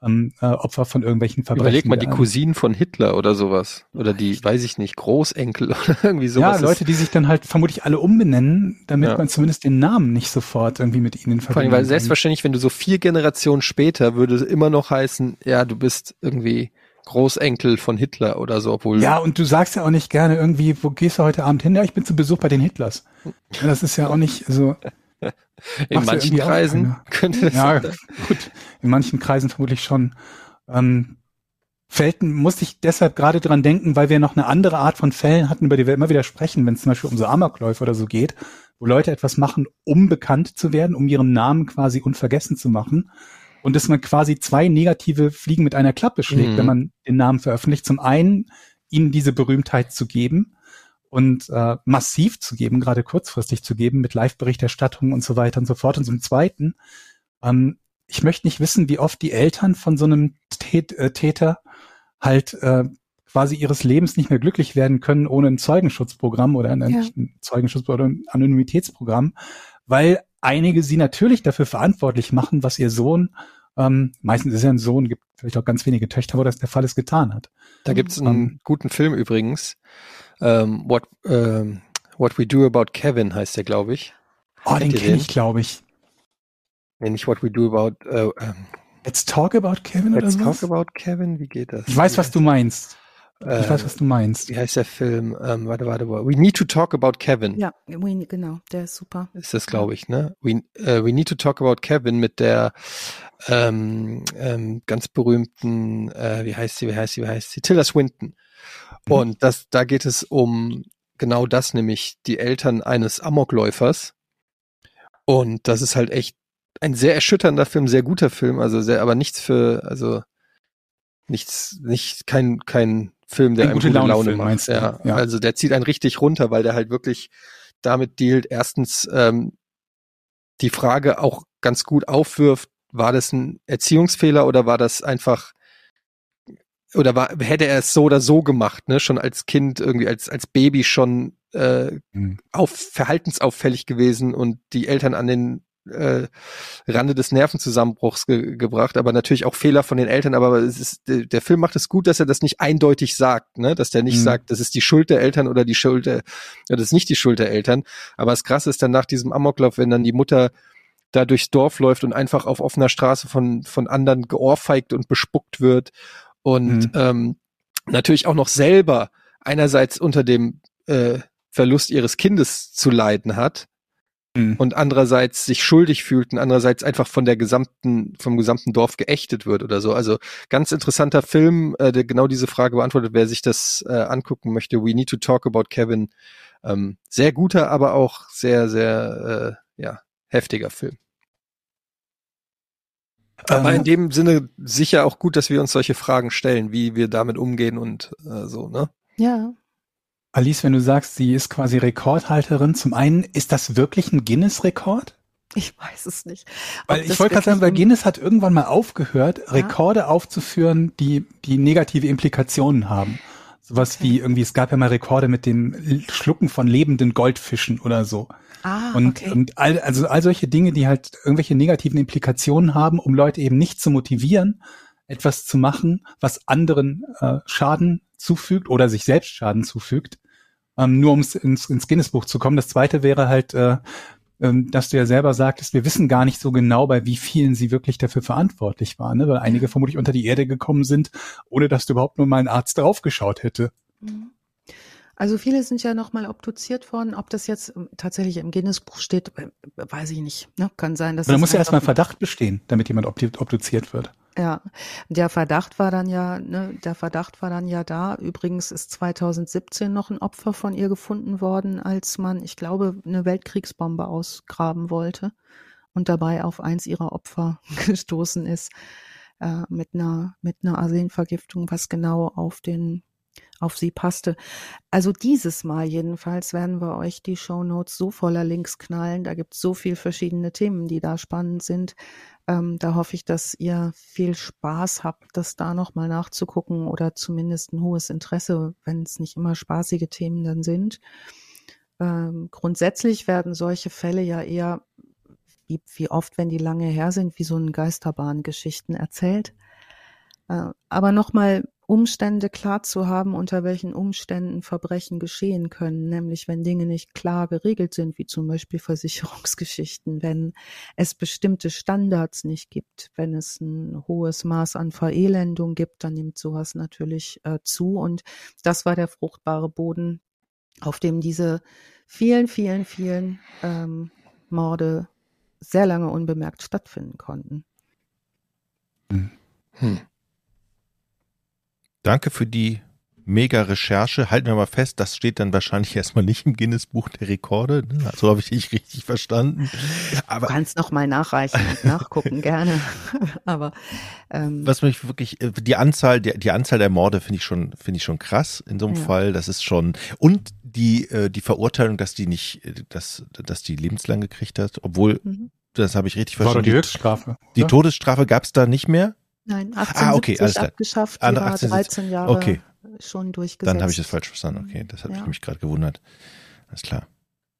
ähm, äh, Opfer von irgendwelchen Verbrechen Überleg mal die. Cousinen von Hitler oder sowas. Oder die, weiß ich nicht, Großenkel oder irgendwie sowas. ja, Leute, die sich dann halt vermutlich alle umbenennen, damit Ja. man zumindest den Namen nicht sofort irgendwie mit ihnen in Vor allem, weil selbstverständlich, wenn du so vier Generationen später, würde es immer noch heißen, ja, du bist irgendwie Großenkel von Hitler oder so, obwohl. Ja, und du sagst ja auch nicht gerne irgendwie, wo gehst du heute Abend hin? Ja, ich bin zu Besuch bei den Hitlers. Ja, das ist ja auch nicht so. in macht ja manchen Kreisen könnte das Ja, gut. In manchen Kreisen vermutlich schon. Ähm, Felten musste ich deshalb gerade dran denken, weil wir noch eine andere Art von Fällen hatten, über die wir immer wieder sprechen, wenn es zum Beispiel um so Amokläufe oder so geht, wo Leute etwas machen, um bekannt zu werden, um ihren Namen quasi unvergessen zu machen. Und dass man quasi zwei negative Fliegen mit einer Klappe schlägt, Mhm. wenn man den Namen veröffentlicht. Zum einen, ihnen diese Berühmtheit zu geben und äh, massiv zu geben, gerade kurzfristig zu geben mit Live-Berichterstattung und so weiter und so fort. Und zum Zweiten, ähm, ich möchte nicht wissen, wie oft die Eltern von so einem Tät äh, Täter halt äh, quasi ihres Lebens nicht mehr glücklich werden können ohne ein Zeugenschutzprogramm oder ein, ja. ein Zeugenschutz oder ein Anonymitätsprogramm, weil einige sie natürlich dafür verantwortlich machen, was ihr Sohn, ähm, meistens ist er ein Sohn, gibt vielleicht auch ganz wenige Töchter, wo das der Fall ist, getan hat. Da gibt's einen um, guten Film übrigens, ähm, What, ähm, What We Do About Kevin heißt der, glaube ich. Oh, Kennt den kenne ich, glaube ich. Nee, nicht What We Do About äh, ähm, Let's Talk About Kevin Let's oder Talk About Kevin, wie geht das? Ich weiß, was du meinst. Ich äh, weiß, was du meinst. Wie heißt der Film? Ähm, warte, warte, warte. We Need to Talk About Kevin. Ja, we, genau, der ist super. Ist das, glaube ich, ne? We, uh, we Need to Talk About Kevin mit der ähm, ähm, ganz berühmten, äh, wie heißt sie, wie heißt sie, wie heißt sie? Tilda Swinton. Mhm. Und das, da geht es um genau das, nämlich die Eltern eines Amokläufers. Und das ist halt echt ein sehr erschütternder Film, sehr guter Film, also sehr, aber nichts für, also nichts, nicht kein kein Film, der ein gute Laune, Laune Film, macht. Ja, ja, also der zieht einen richtig runter, weil der halt wirklich damit dealt. Erstens ähm, die Frage auch ganz gut aufwirft: War das ein Erziehungsfehler oder war das einfach oder war, hätte er es so oder so gemacht, ne? Schon als Kind irgendwie als als Baby schon äh, mhm. auf verhaltensauffällig gewesen und die Eltern an den äh, Rande des Nervenzusammenbruchs ge gebracht, aber natürlich auch Fehler von den Eltern, aber es ist, der Film macht es gut, dass er das nicht eindeutig sagt, ne? dass der nicht mhm. sagt, das ist die Schuld der Eltern oder die Schuld der, das ist nicht die Schuld der Eltern, aber das Krasse ist dann nach diesem Amoklauf, wenn dann die Mutter da durchs Dorf läuft und einfach auf offener Straße von, von anderen geohrfeigt und bespuckt wird und mhm. ähm, natürlich auch noch selber einerseits unter dem äh, Verlust ihres Kindes zu leiden hat, mhm. und andererseits sich schuldig fühlt und andererseits einfach von der gesamten, vom gesamten Dorf geächtet wird oder so. Also ganz interessanter Film, äh, der genau diese Frage beantwortet, wer sich das äh, angucken möchte. We Need to Talk About Kevin. Ähm, sehr guter, aber auch sehr, sehr, äh, ja, heftiger Film. Aber in ähm. dem Sinne sicher auch gut, dass wir uns solche Fragen stellen, wie wir damit umgehen und äh, so, ne? Ja, Alice, wenn du sagst, sie ist quasi Rekordhalterin, zum einen, ist das wirklich ein Guinness-Rekord? Ich weiß es nicht. Weil ich wollte gerade sagen, weil Guinness hat irgendwann mal aufgehört, ja? Rekorde aufzuführen, die, die negative Implikationen haben. Sowas okay. wie irgendwie, es gab ja mal Rekorde mit dem Schlucken von lebenden Goldfischen oder so. Ah, und, okay. und all, also all solche Dinge, die halt irgendwelche negativen Implikationen haben, um Leute eben nicht zu motivieren, etwas zu machen, was anderen äh, Schaden zufügt oder sich selbst Schaden zufügt, ähm, nur um ins, ins Guinness-Buch zu kommen. Das zweite wäre halt, äh, ähm, dass du ja selber sagtest, wir wissen gar nicht so genau, bei wie vielen sie wirklich dafür verantwortlich waren, ne? weil einige vermutlich unter die Erde gekommen sind, ohne dass du überhaupt nur mal ein Arzt draufgeschaut hätte. Mhm. Also viele sind ja nochmal obduziert worden. Ob das jetzt ähm, tatsächlich im Guinness-Buch steht, äh, weiß ich nicht. Ne? Kann sein, dass. Aber da muss ja erstmal Verdacht bestehen, damit jemand obduziert wird. Ja, der Verdacht war dann ja, ne, der Verdacht war dann ja da. Übrigens ist 2017 noch ein Opfer von ihr gefunden worden, als man, ich glaube, eine Weltkriegsbombe ausgraben wollte und dabei auf eins ihrer Opfer gestoßen ist äh, mit einer mit einer Arsenvergiftung, was genau auf den auf sie passte. Also dieses Mal jedenfalls werden wir euch die Show Notes so voller Links knallen. Da gibt es so viel verschiedene Themen, die da spannend sind. Ähm, da hoffe ich, dass ihr viel Spaß habt, das da nochmal nachzugucken oder zumindest ein hohes Interesse, wenn es nicht immer spaßige Themen dann sind. Ähm, grundsätzlich werden solche Fälle ja eher, wie, wie oft, wenn die lange her sind, wie so ein Geisterbahngeschichten erzählt. Äh, aber nochmal Umstände klar zu haben, unter welchen Umständen Verbrechen geschehen können, nämlich wenn Dinge nicht klar geregelt sind, wie zum Beispiel Versicherungsgeschichten, wenn es bestimmte Standards nicht gibt, wenn es ein hohes Maß an Verelendung gibt, dann nimmt sowas natürlich äh, zu. Und das war der fruchtbare Boden, auf dem diese vielen, vielen, vielen ähm, Morde sehr lange unbemerkt stattfinden konnten. Hm. Danke für die mega Recherche. Halten wir mal fest, das steht dann wahrscheinlich erstmal nicht im Guinness-Buch der Rekorde. Ne? So habe ich dich richtig verstanden. Aber du kannst noch mal nachreichen und nachgucken, gerne. Aber ähm, was mich wirklich die Anzahl, die, die Anzahl der Morde finde ich schon, finde ich schon krass in so einem ja. Fall. Das ist schon und die, äh, die Verurteilung, dass die nicht, äh, dass, dass die lebenslang gekriegt hat, obwohl, Mhm. das habe ich richtig War doch verstanden. die Höchststrafe. die oder? Todesstrafe gab es da nicht mehr? Nein, Ah, 1870 okay, alles abgeschafft, die Andere war 1870 13 Jahre Okay. schon durchgesetzt. Dann habe ich das falsch verstanden. Okay, das hat Ja. mich gerade gewundert. Alles klar.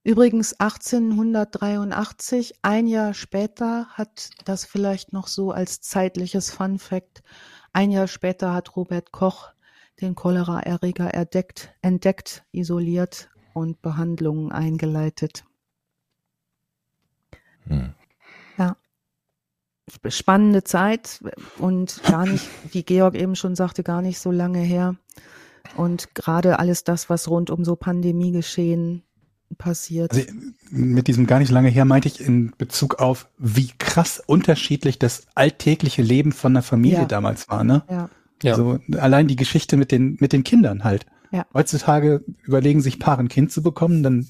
Übrigens 1883, ein Jahr später, hat das vielleicht noch so als zeitliches Fun Fact, ein Jahr später hat Robert Koch den Choleraerreger entdeckt, entdeckt, isoliert und Behandlungen eingeleitet. Hm. Spannende Zeit und gar nicht, wie Georg eben schon sagte, gar nicht so lange her. Und gerade alles das, was rund um so Pandemiegeschehen passiert. Also, mit diesem gar nicht lange her meinte ich in Bezug auf, wie krass unterschiedlich das alltägliche Leben von der Familie Ja. damals war, ne? ja. Ja. Also allein die Geschichte mit den, mit den Kindern halt. Ja. Heutzutage überlegen sich Paare ein Kind zu bekommen, dann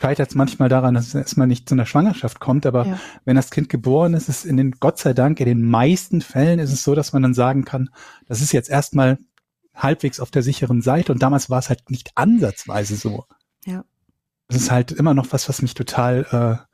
scheitert es manchmal daran, dass es erstmal nicht zu einer Schwangerschaft kommt, aber Ja. wenn das Kind geboren ist, ist in den, Gott sei Dank, in den meisten Fällen ist es so, dass man dann sagen kann, das ist jetzt erstmal halbwegs auf der sicheren Seite und damals war es halt nicht ansatzweise so. Ja. Das ist halt immer noch was, was mich total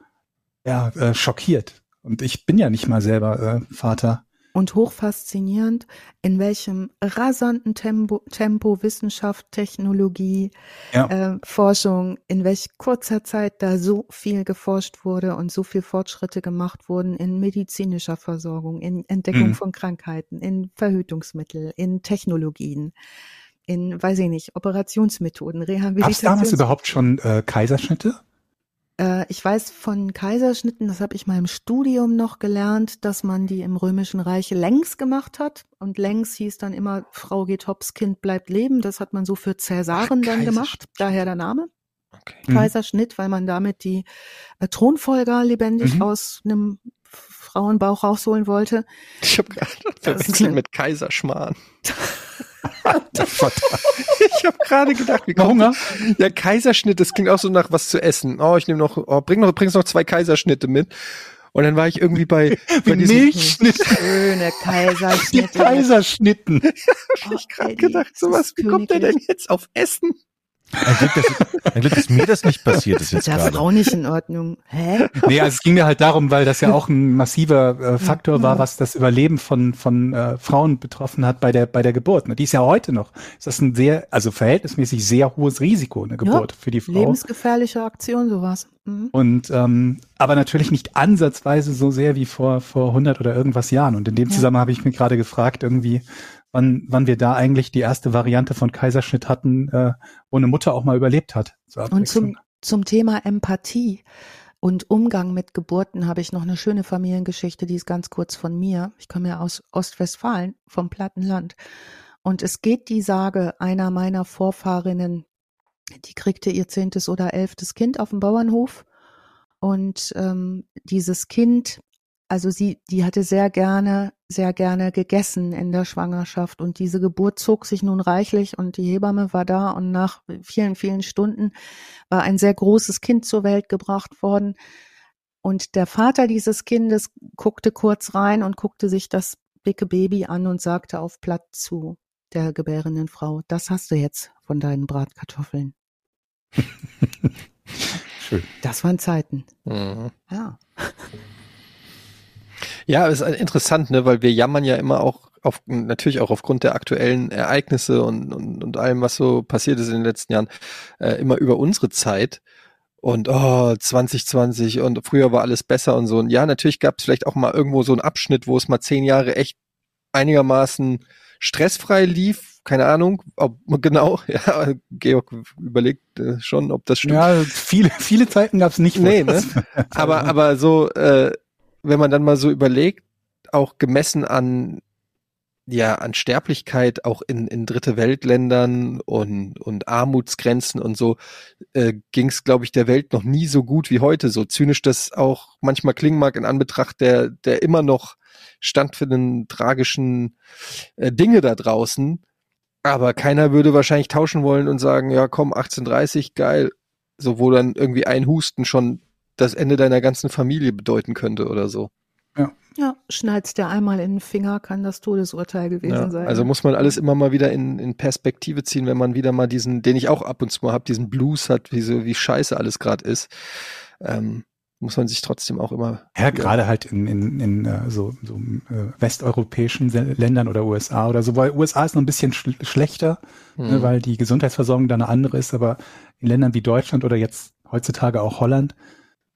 äh, ja, äh, schockiert. Und ich bin ja nicht mal selber äh, Vater. Und hochfaszinierend, in welchem rasanten Tempo, Tempo Wissenschaft, Technologie, Ja. äh, Forschung, in welch kurzer Zeit da so viel geforscht wurde und so viel Fortschritte gemacht wurden in medizinischer Versorgung, in Entdeckung Mhm. von Krankheiten, in Verhütungsmittel, in Technologien, in, weiß ich nicht, Operationsmethoden, Gab es Rehabilitation. damals überhaupt schon äh, Kaiserschnitte? Äh, ich weiß von Kaiserschnitten, das habe ich mal im Studium noch gelernt, dass man die im Römischen Reich längs gemacht hat. Und längs hieß dann immer, Frau geht hops, Kind bleibt leben. Das hat man so für Cäsaren Ach, dann gemacht. Daher der Name. Okay. Mhm. Kaiserschnitt, weil man damit die äh, Thronfolger lebendig Mhm. aus einem Frauenbauch rausholen wollte. Ich habe gerade Das ist verwechselt mit Kaiserschmarrn. Verdammt. Ich habe gerade gedacht, wie kommt Hunger? Ja, Kaiserschnitt, das klingt auch so nach was zu essen. Oh, ich nehme noch, oh, bring noch, bringst noch zwei Kaiserschnitte mit. Und dann war ich irgendwie bei, bei Wie diesem, Milchschnitte. Schöne Die Kaiserschnitte. Kaiserschnitten. Oh, ich gerade gedacht, sowas, wie kommt der denn jetzt auf Essen? Ein Glück, dass, ein Glück, dass mir das nicht passiert ist jetzt der gerade. Frau nicht in Ordnung. Hä? Nee, also es ging mir halt darum, weil das ja auch ein massiver äh, Faktor war, was das Überleben von, von äh, Frauen betroffen hat bei der, bei der Geburt. Ne? Die ist ja heute noch. Ist das ein sehr, also verhältnismäßig sehr hohes Risiko, eine Geburt für die Frau. Lebensgefährliche Aktion, sowas. Mhm. Und ähm, aber natürlich nicht ansatzweise so sehr wie vor vor 100 oder irgendwas Jahren. Und in dem Ja. Zusammenhang habe ich mir gerade gefragt, irgendwie, wann wann wir da eigentlich die erste Variante von Kaiserschnitt hatten, äh, wo eine Mutter auch mal überlebt hat. Und zum, zum Thema Empathie und Umgang mit Geburten habe ich noch eine schöne Familiengeschichte, die ist ganz kurz von mir. Ich komme ja aus Ostwestfalen, vom Plattenland. Und es geht die Sage einer meiner Vorfahrinnen, die kriegte ihr zehntes oder elftes Kind auf dem Bauernhof. Und ähm, dieses Kind, also sie, die hatte sehr gerne, sehr gerne gegessen in der Schwangerschaft. Und diese Geburt zog sich nun reichlich und die Hebamme war da und nach vielen, vielen Stunden war ein sehr großes Kind zur Welt gebracht worden. Und der Vater dieses Kindes guckte kurz rein und guckte sich das dicke Baby an und sagte auf Platt zu der gebärenden Frau, das hast du jetzt von deinen Bratkartoffeln. Schön. Das waren Zeiten. Mhm. Ja. Ja, ist interessant, ne, weil wir jammern ja immer auch auf, natürlich auch aufgrund der aktuellen Ereignisse und, und, und allem, was so passiert ist in den letzten Jahren, äh, immer über unsere Zeit. Und oh, 2020 und früher war alles besser und so. Und ja, natürlich gab es vielleicht auch mal irgendwo so einen Abschnitt, wo es mal zehn Jahre echt einigermaßen stressfrei lief. Keine Ahnung, ob genau, ja, Georg überlegt äh, schon, ob das stimmt. Ja, viele viele Zeiten gab es nicht. Nee, das- aber, aber so, äh, wenn man dann mal so überlegt, auch gemessen an, ja, an Sterblichkeit, auch in, in dritte Weltländern und, und Armutsgrenzen und so, äh, ging es, glaube ich, der Welt noch nie so gut wie heute. So zynisch das auch manchmal klingen mag in Anbetracht der, der immer noch standfindenden tragischen äh, Dinge da draußen. Aber keiner würde wahrscheinlich tauschen wollen und sagen, ja komm, 1830, geil. So, wo dann irgendwie ein Husten schon das Ende deiner ganzen Familie bedeuten könnte oder so. Ja, schneidest dir einmal in den Finger, kann das Todesurteil gewesen Ja, sein. also muss man alles immer mal wieder in, in Perspektive ziehen, wenn man wieder mal diesen, den ich auch ab und zu mal habe, diesen Blues hat, wie so wie scheiße alles gerade ist. Ähm, muss man sich trotzdem auch immer. Ja, gerade halt in, in, in äh, so, so äh, westeuropäischen Ländern oder USA oder so, weil USA ist noch ein bisschen schl schlechter, ne, Mhm. weil die Gesundheitsversorgung da eine andere ist, aber in Ländern wie Deutschland oder jetzt heutzutage auch Holland,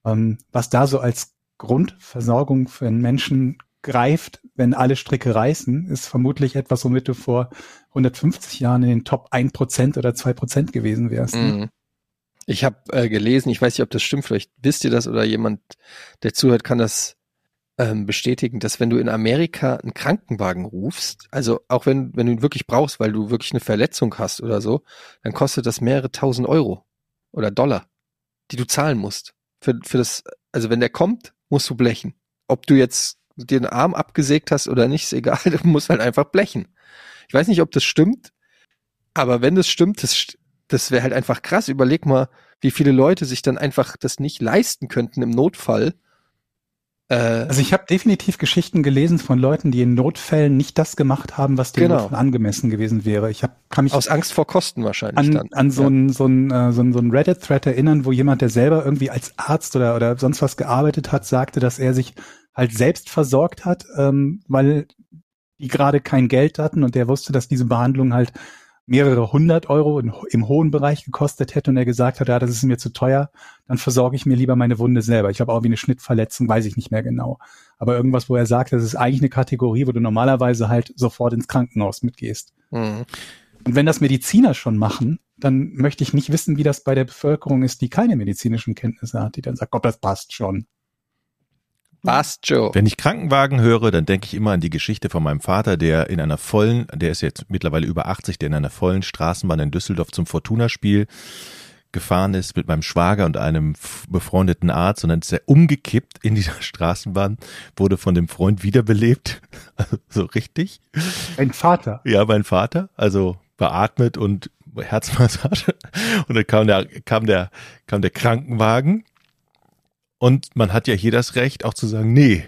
ähm, was da so als Grundversorgung für einen Menschen greift, wenn alle Stricke reißen, ist vermutlich etwas, womit du vor 150 Jahren in den Top 1% oder 2% gewesen wärst. Ne? Mhm. Ich habe äh, gelesen, ich weiß nicht, ob das stimmt, vielleicht wisst ihr das oder jemand, der zuhört, kann das ähm, bestätigen, dass wenn du in Amerika einen Krankenwagen rufst, also auch wenn, wenn du ihn wirklich brauchst, weil du wirklich eine Verletzung hast oder so, dann kostet das mehrere tausend Euro oder Dollar, die du zahlen musst. Für, für das, also wenn der kommt, musst du blechen. Ob du jetzt dir den Arm abgesägt hast oder nicht, ist egal, du musst halt einfach blechen. Ich weiß nicht, ob das stimmt, aber wenn das stimmt, das, das wäre halt einfach krass. Überleg mal, wie viele Leute sich dann einfach das nicht leisten könnten im Notfall. Äh, Also ich habe definitiv Geschichten gelesen von Leuten, die in Notfällen nicht das gemacht haben, was dem Genau. Notfall angemessen gewesen wäre. Ich hab, kann mich aus Angst vor Kosten wahrscheinlich an, dann. an so ja. so ein äh, so ein, so Reddit-Thread erinnern, wo jemand, der selber irgendwie als Arzt oder oder sonst was gearbeitet hat, sagte, dass er sich halt selbst versorgt hat, ähm, weil die gerade kein Geld hatten und der wusste, dass diese Behandlung halt mehrere hundert Euro in, im hohen Bereich gekostet hätte und er gesagt hat, ja, das ist mir zu teuer, dann versorge ich mir lieber meine Wunde selber. Ich habe auch wie eine Schnittverletzung, weiß ich nicht mehr genau. Aber irgendwas, wo er sagt, das ist eigentlich eine Kategorie, wo du normalerweise halt sofort ins Krankenhaus mitgehst. Mhm. Und wenn das Mediziner schon machen, dann möchte ich nicht wissen, wie das bei der Bevölkerung ist, die keine medizinischen Kenntnisse hat, die dann sagt, Gott, das passt schon. Was, Joe? Wenn ich Krankenwagen höre, dann denke ich immer an die Geschichte von meinem Vater, der in einer vollen, der ist jetzt mittlerweile über 80, der in einer vollen Straßenbahn in Düsseldorf zum Fortuna-Spiel gefahren ist mit meinem Schwager und einem befreundeten Arzt und dann ist er umgekippt in dieser Straßenbahn, wurde von dem Freund wiederbelebt. Also so richtig. Ein Vater. Ja, mein Vater, also beatmet und Herzmassage. Und dann kam der, kam der, kam der Krankenwagen. Und man hat ja hier das Recht, auch zu sagen, nee,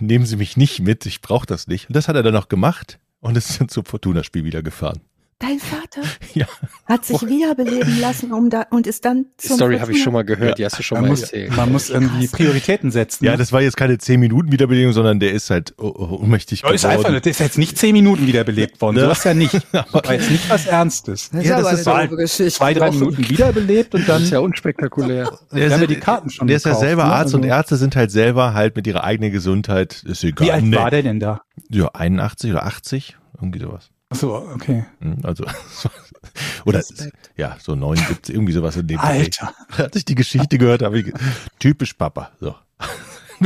nehmen Sie mich nicht mit, ich brauche das nicht. Und das hat er dann auch gemacht und ist dann zum Fortuna-Spiel wieder gefahren. Dein Vater Ja. hat sich wiederbeleben lassen um da, und ist dann Die zum Story habe ich schon mal gehört, Ja. die hast du schon Man mal muss, erzählt. man muss irgendwie Prioritäten setzen. Ja, ne? das war jetzt keine 10 Minuten Wiederbelegung, sondern der ist halt oh, oh, ohnmächtig Ja, ist einfach, geworden. das ist jetzt nicht zehn Minuten wiederbelebt worden. Ne? So was ja nicht. War jetzt nicht was Ernstes. Das Ja, das aber ist halt Geschichte. Zwei, drei Minuten wiederbelebt und Das dann ist ja unspektakulär. Der ist, ja die Karten schon der ist ja selber ne? Arzt und Also- Ärzte sind halt selber halt mit ihrer eigenen Gesundheit, ist egal. Wie alt Nee. war der denn da? Ja, 81 oder 80, irgendwie sowas. Ach so, okay. Hm, Also, oder, Respekt. ja, so 79, irgendwie sowas in dem. Alter. Als ich die Geschichte gehört habe, ich, typisch Papa, so.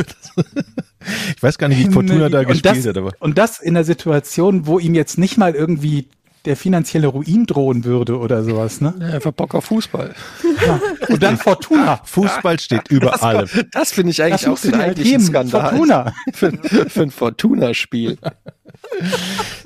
ich weiß gar nicht, wie Fortuna da Und gespielt das, hat, aber. und das in der Situation, wo ihm jetzt nicht mal irgendwie der finanzielle Ruin drohen würde oder sowas, ne? Ja, einfach Bock auf Fußball. Ja. Und dann Fortuna. Fußball steht über allem. Das finde ich eigentlich Das auch den halt. Skandal. Fortuna. Für, für ein Fortuna-Spiel.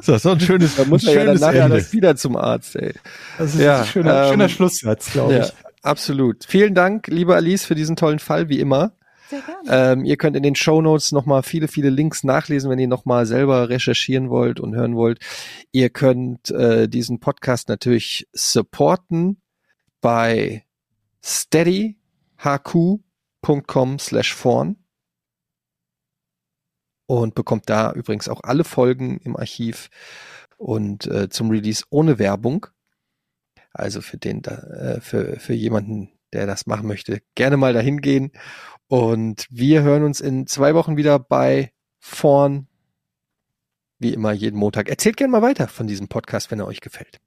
So, so ein schönes, Da muss ein er ja dann schönes nachher Ende. das wieder zum Arzt, ey. Das ist Ja, ein schöner, ähm, schöner Schlusssatz, glaube Ja, ich. absolut. Vielen Dank, liebe Alice, für diesen tollen Fall, wie immer. Sehr gerne. Ähm, ihr könnt in den Show Notes nochmal viele, viele Links nachlesen, wenn ihr nochmal selber recherchieren wollt und hören wollt. Ihr könnt äh, diesen Podcast natürlich supporten bei steadyhq.com slash vorn und bekommt da übrigens auch alle Folgen im Archiv und äh, zum Release ohne Werbung. Also für den da, äh, für, für jemanden, der das machen möchte, gerne mal dahin gehen. Und wir hören uns in zwei Wochen wieder bei Vorn. Wie immer jeden Montag. Erzählt gerne mal weiter von diesem Podcast, wenn er euch gefällt.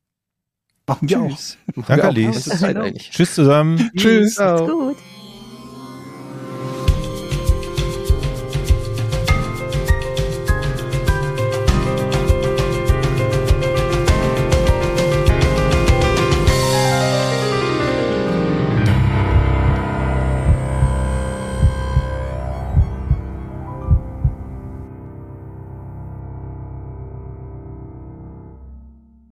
Machen wir auch. Tschüss. Machen Danke, wir auch. Alice. Tschüss zusammen. Tschüss. Macht's gut.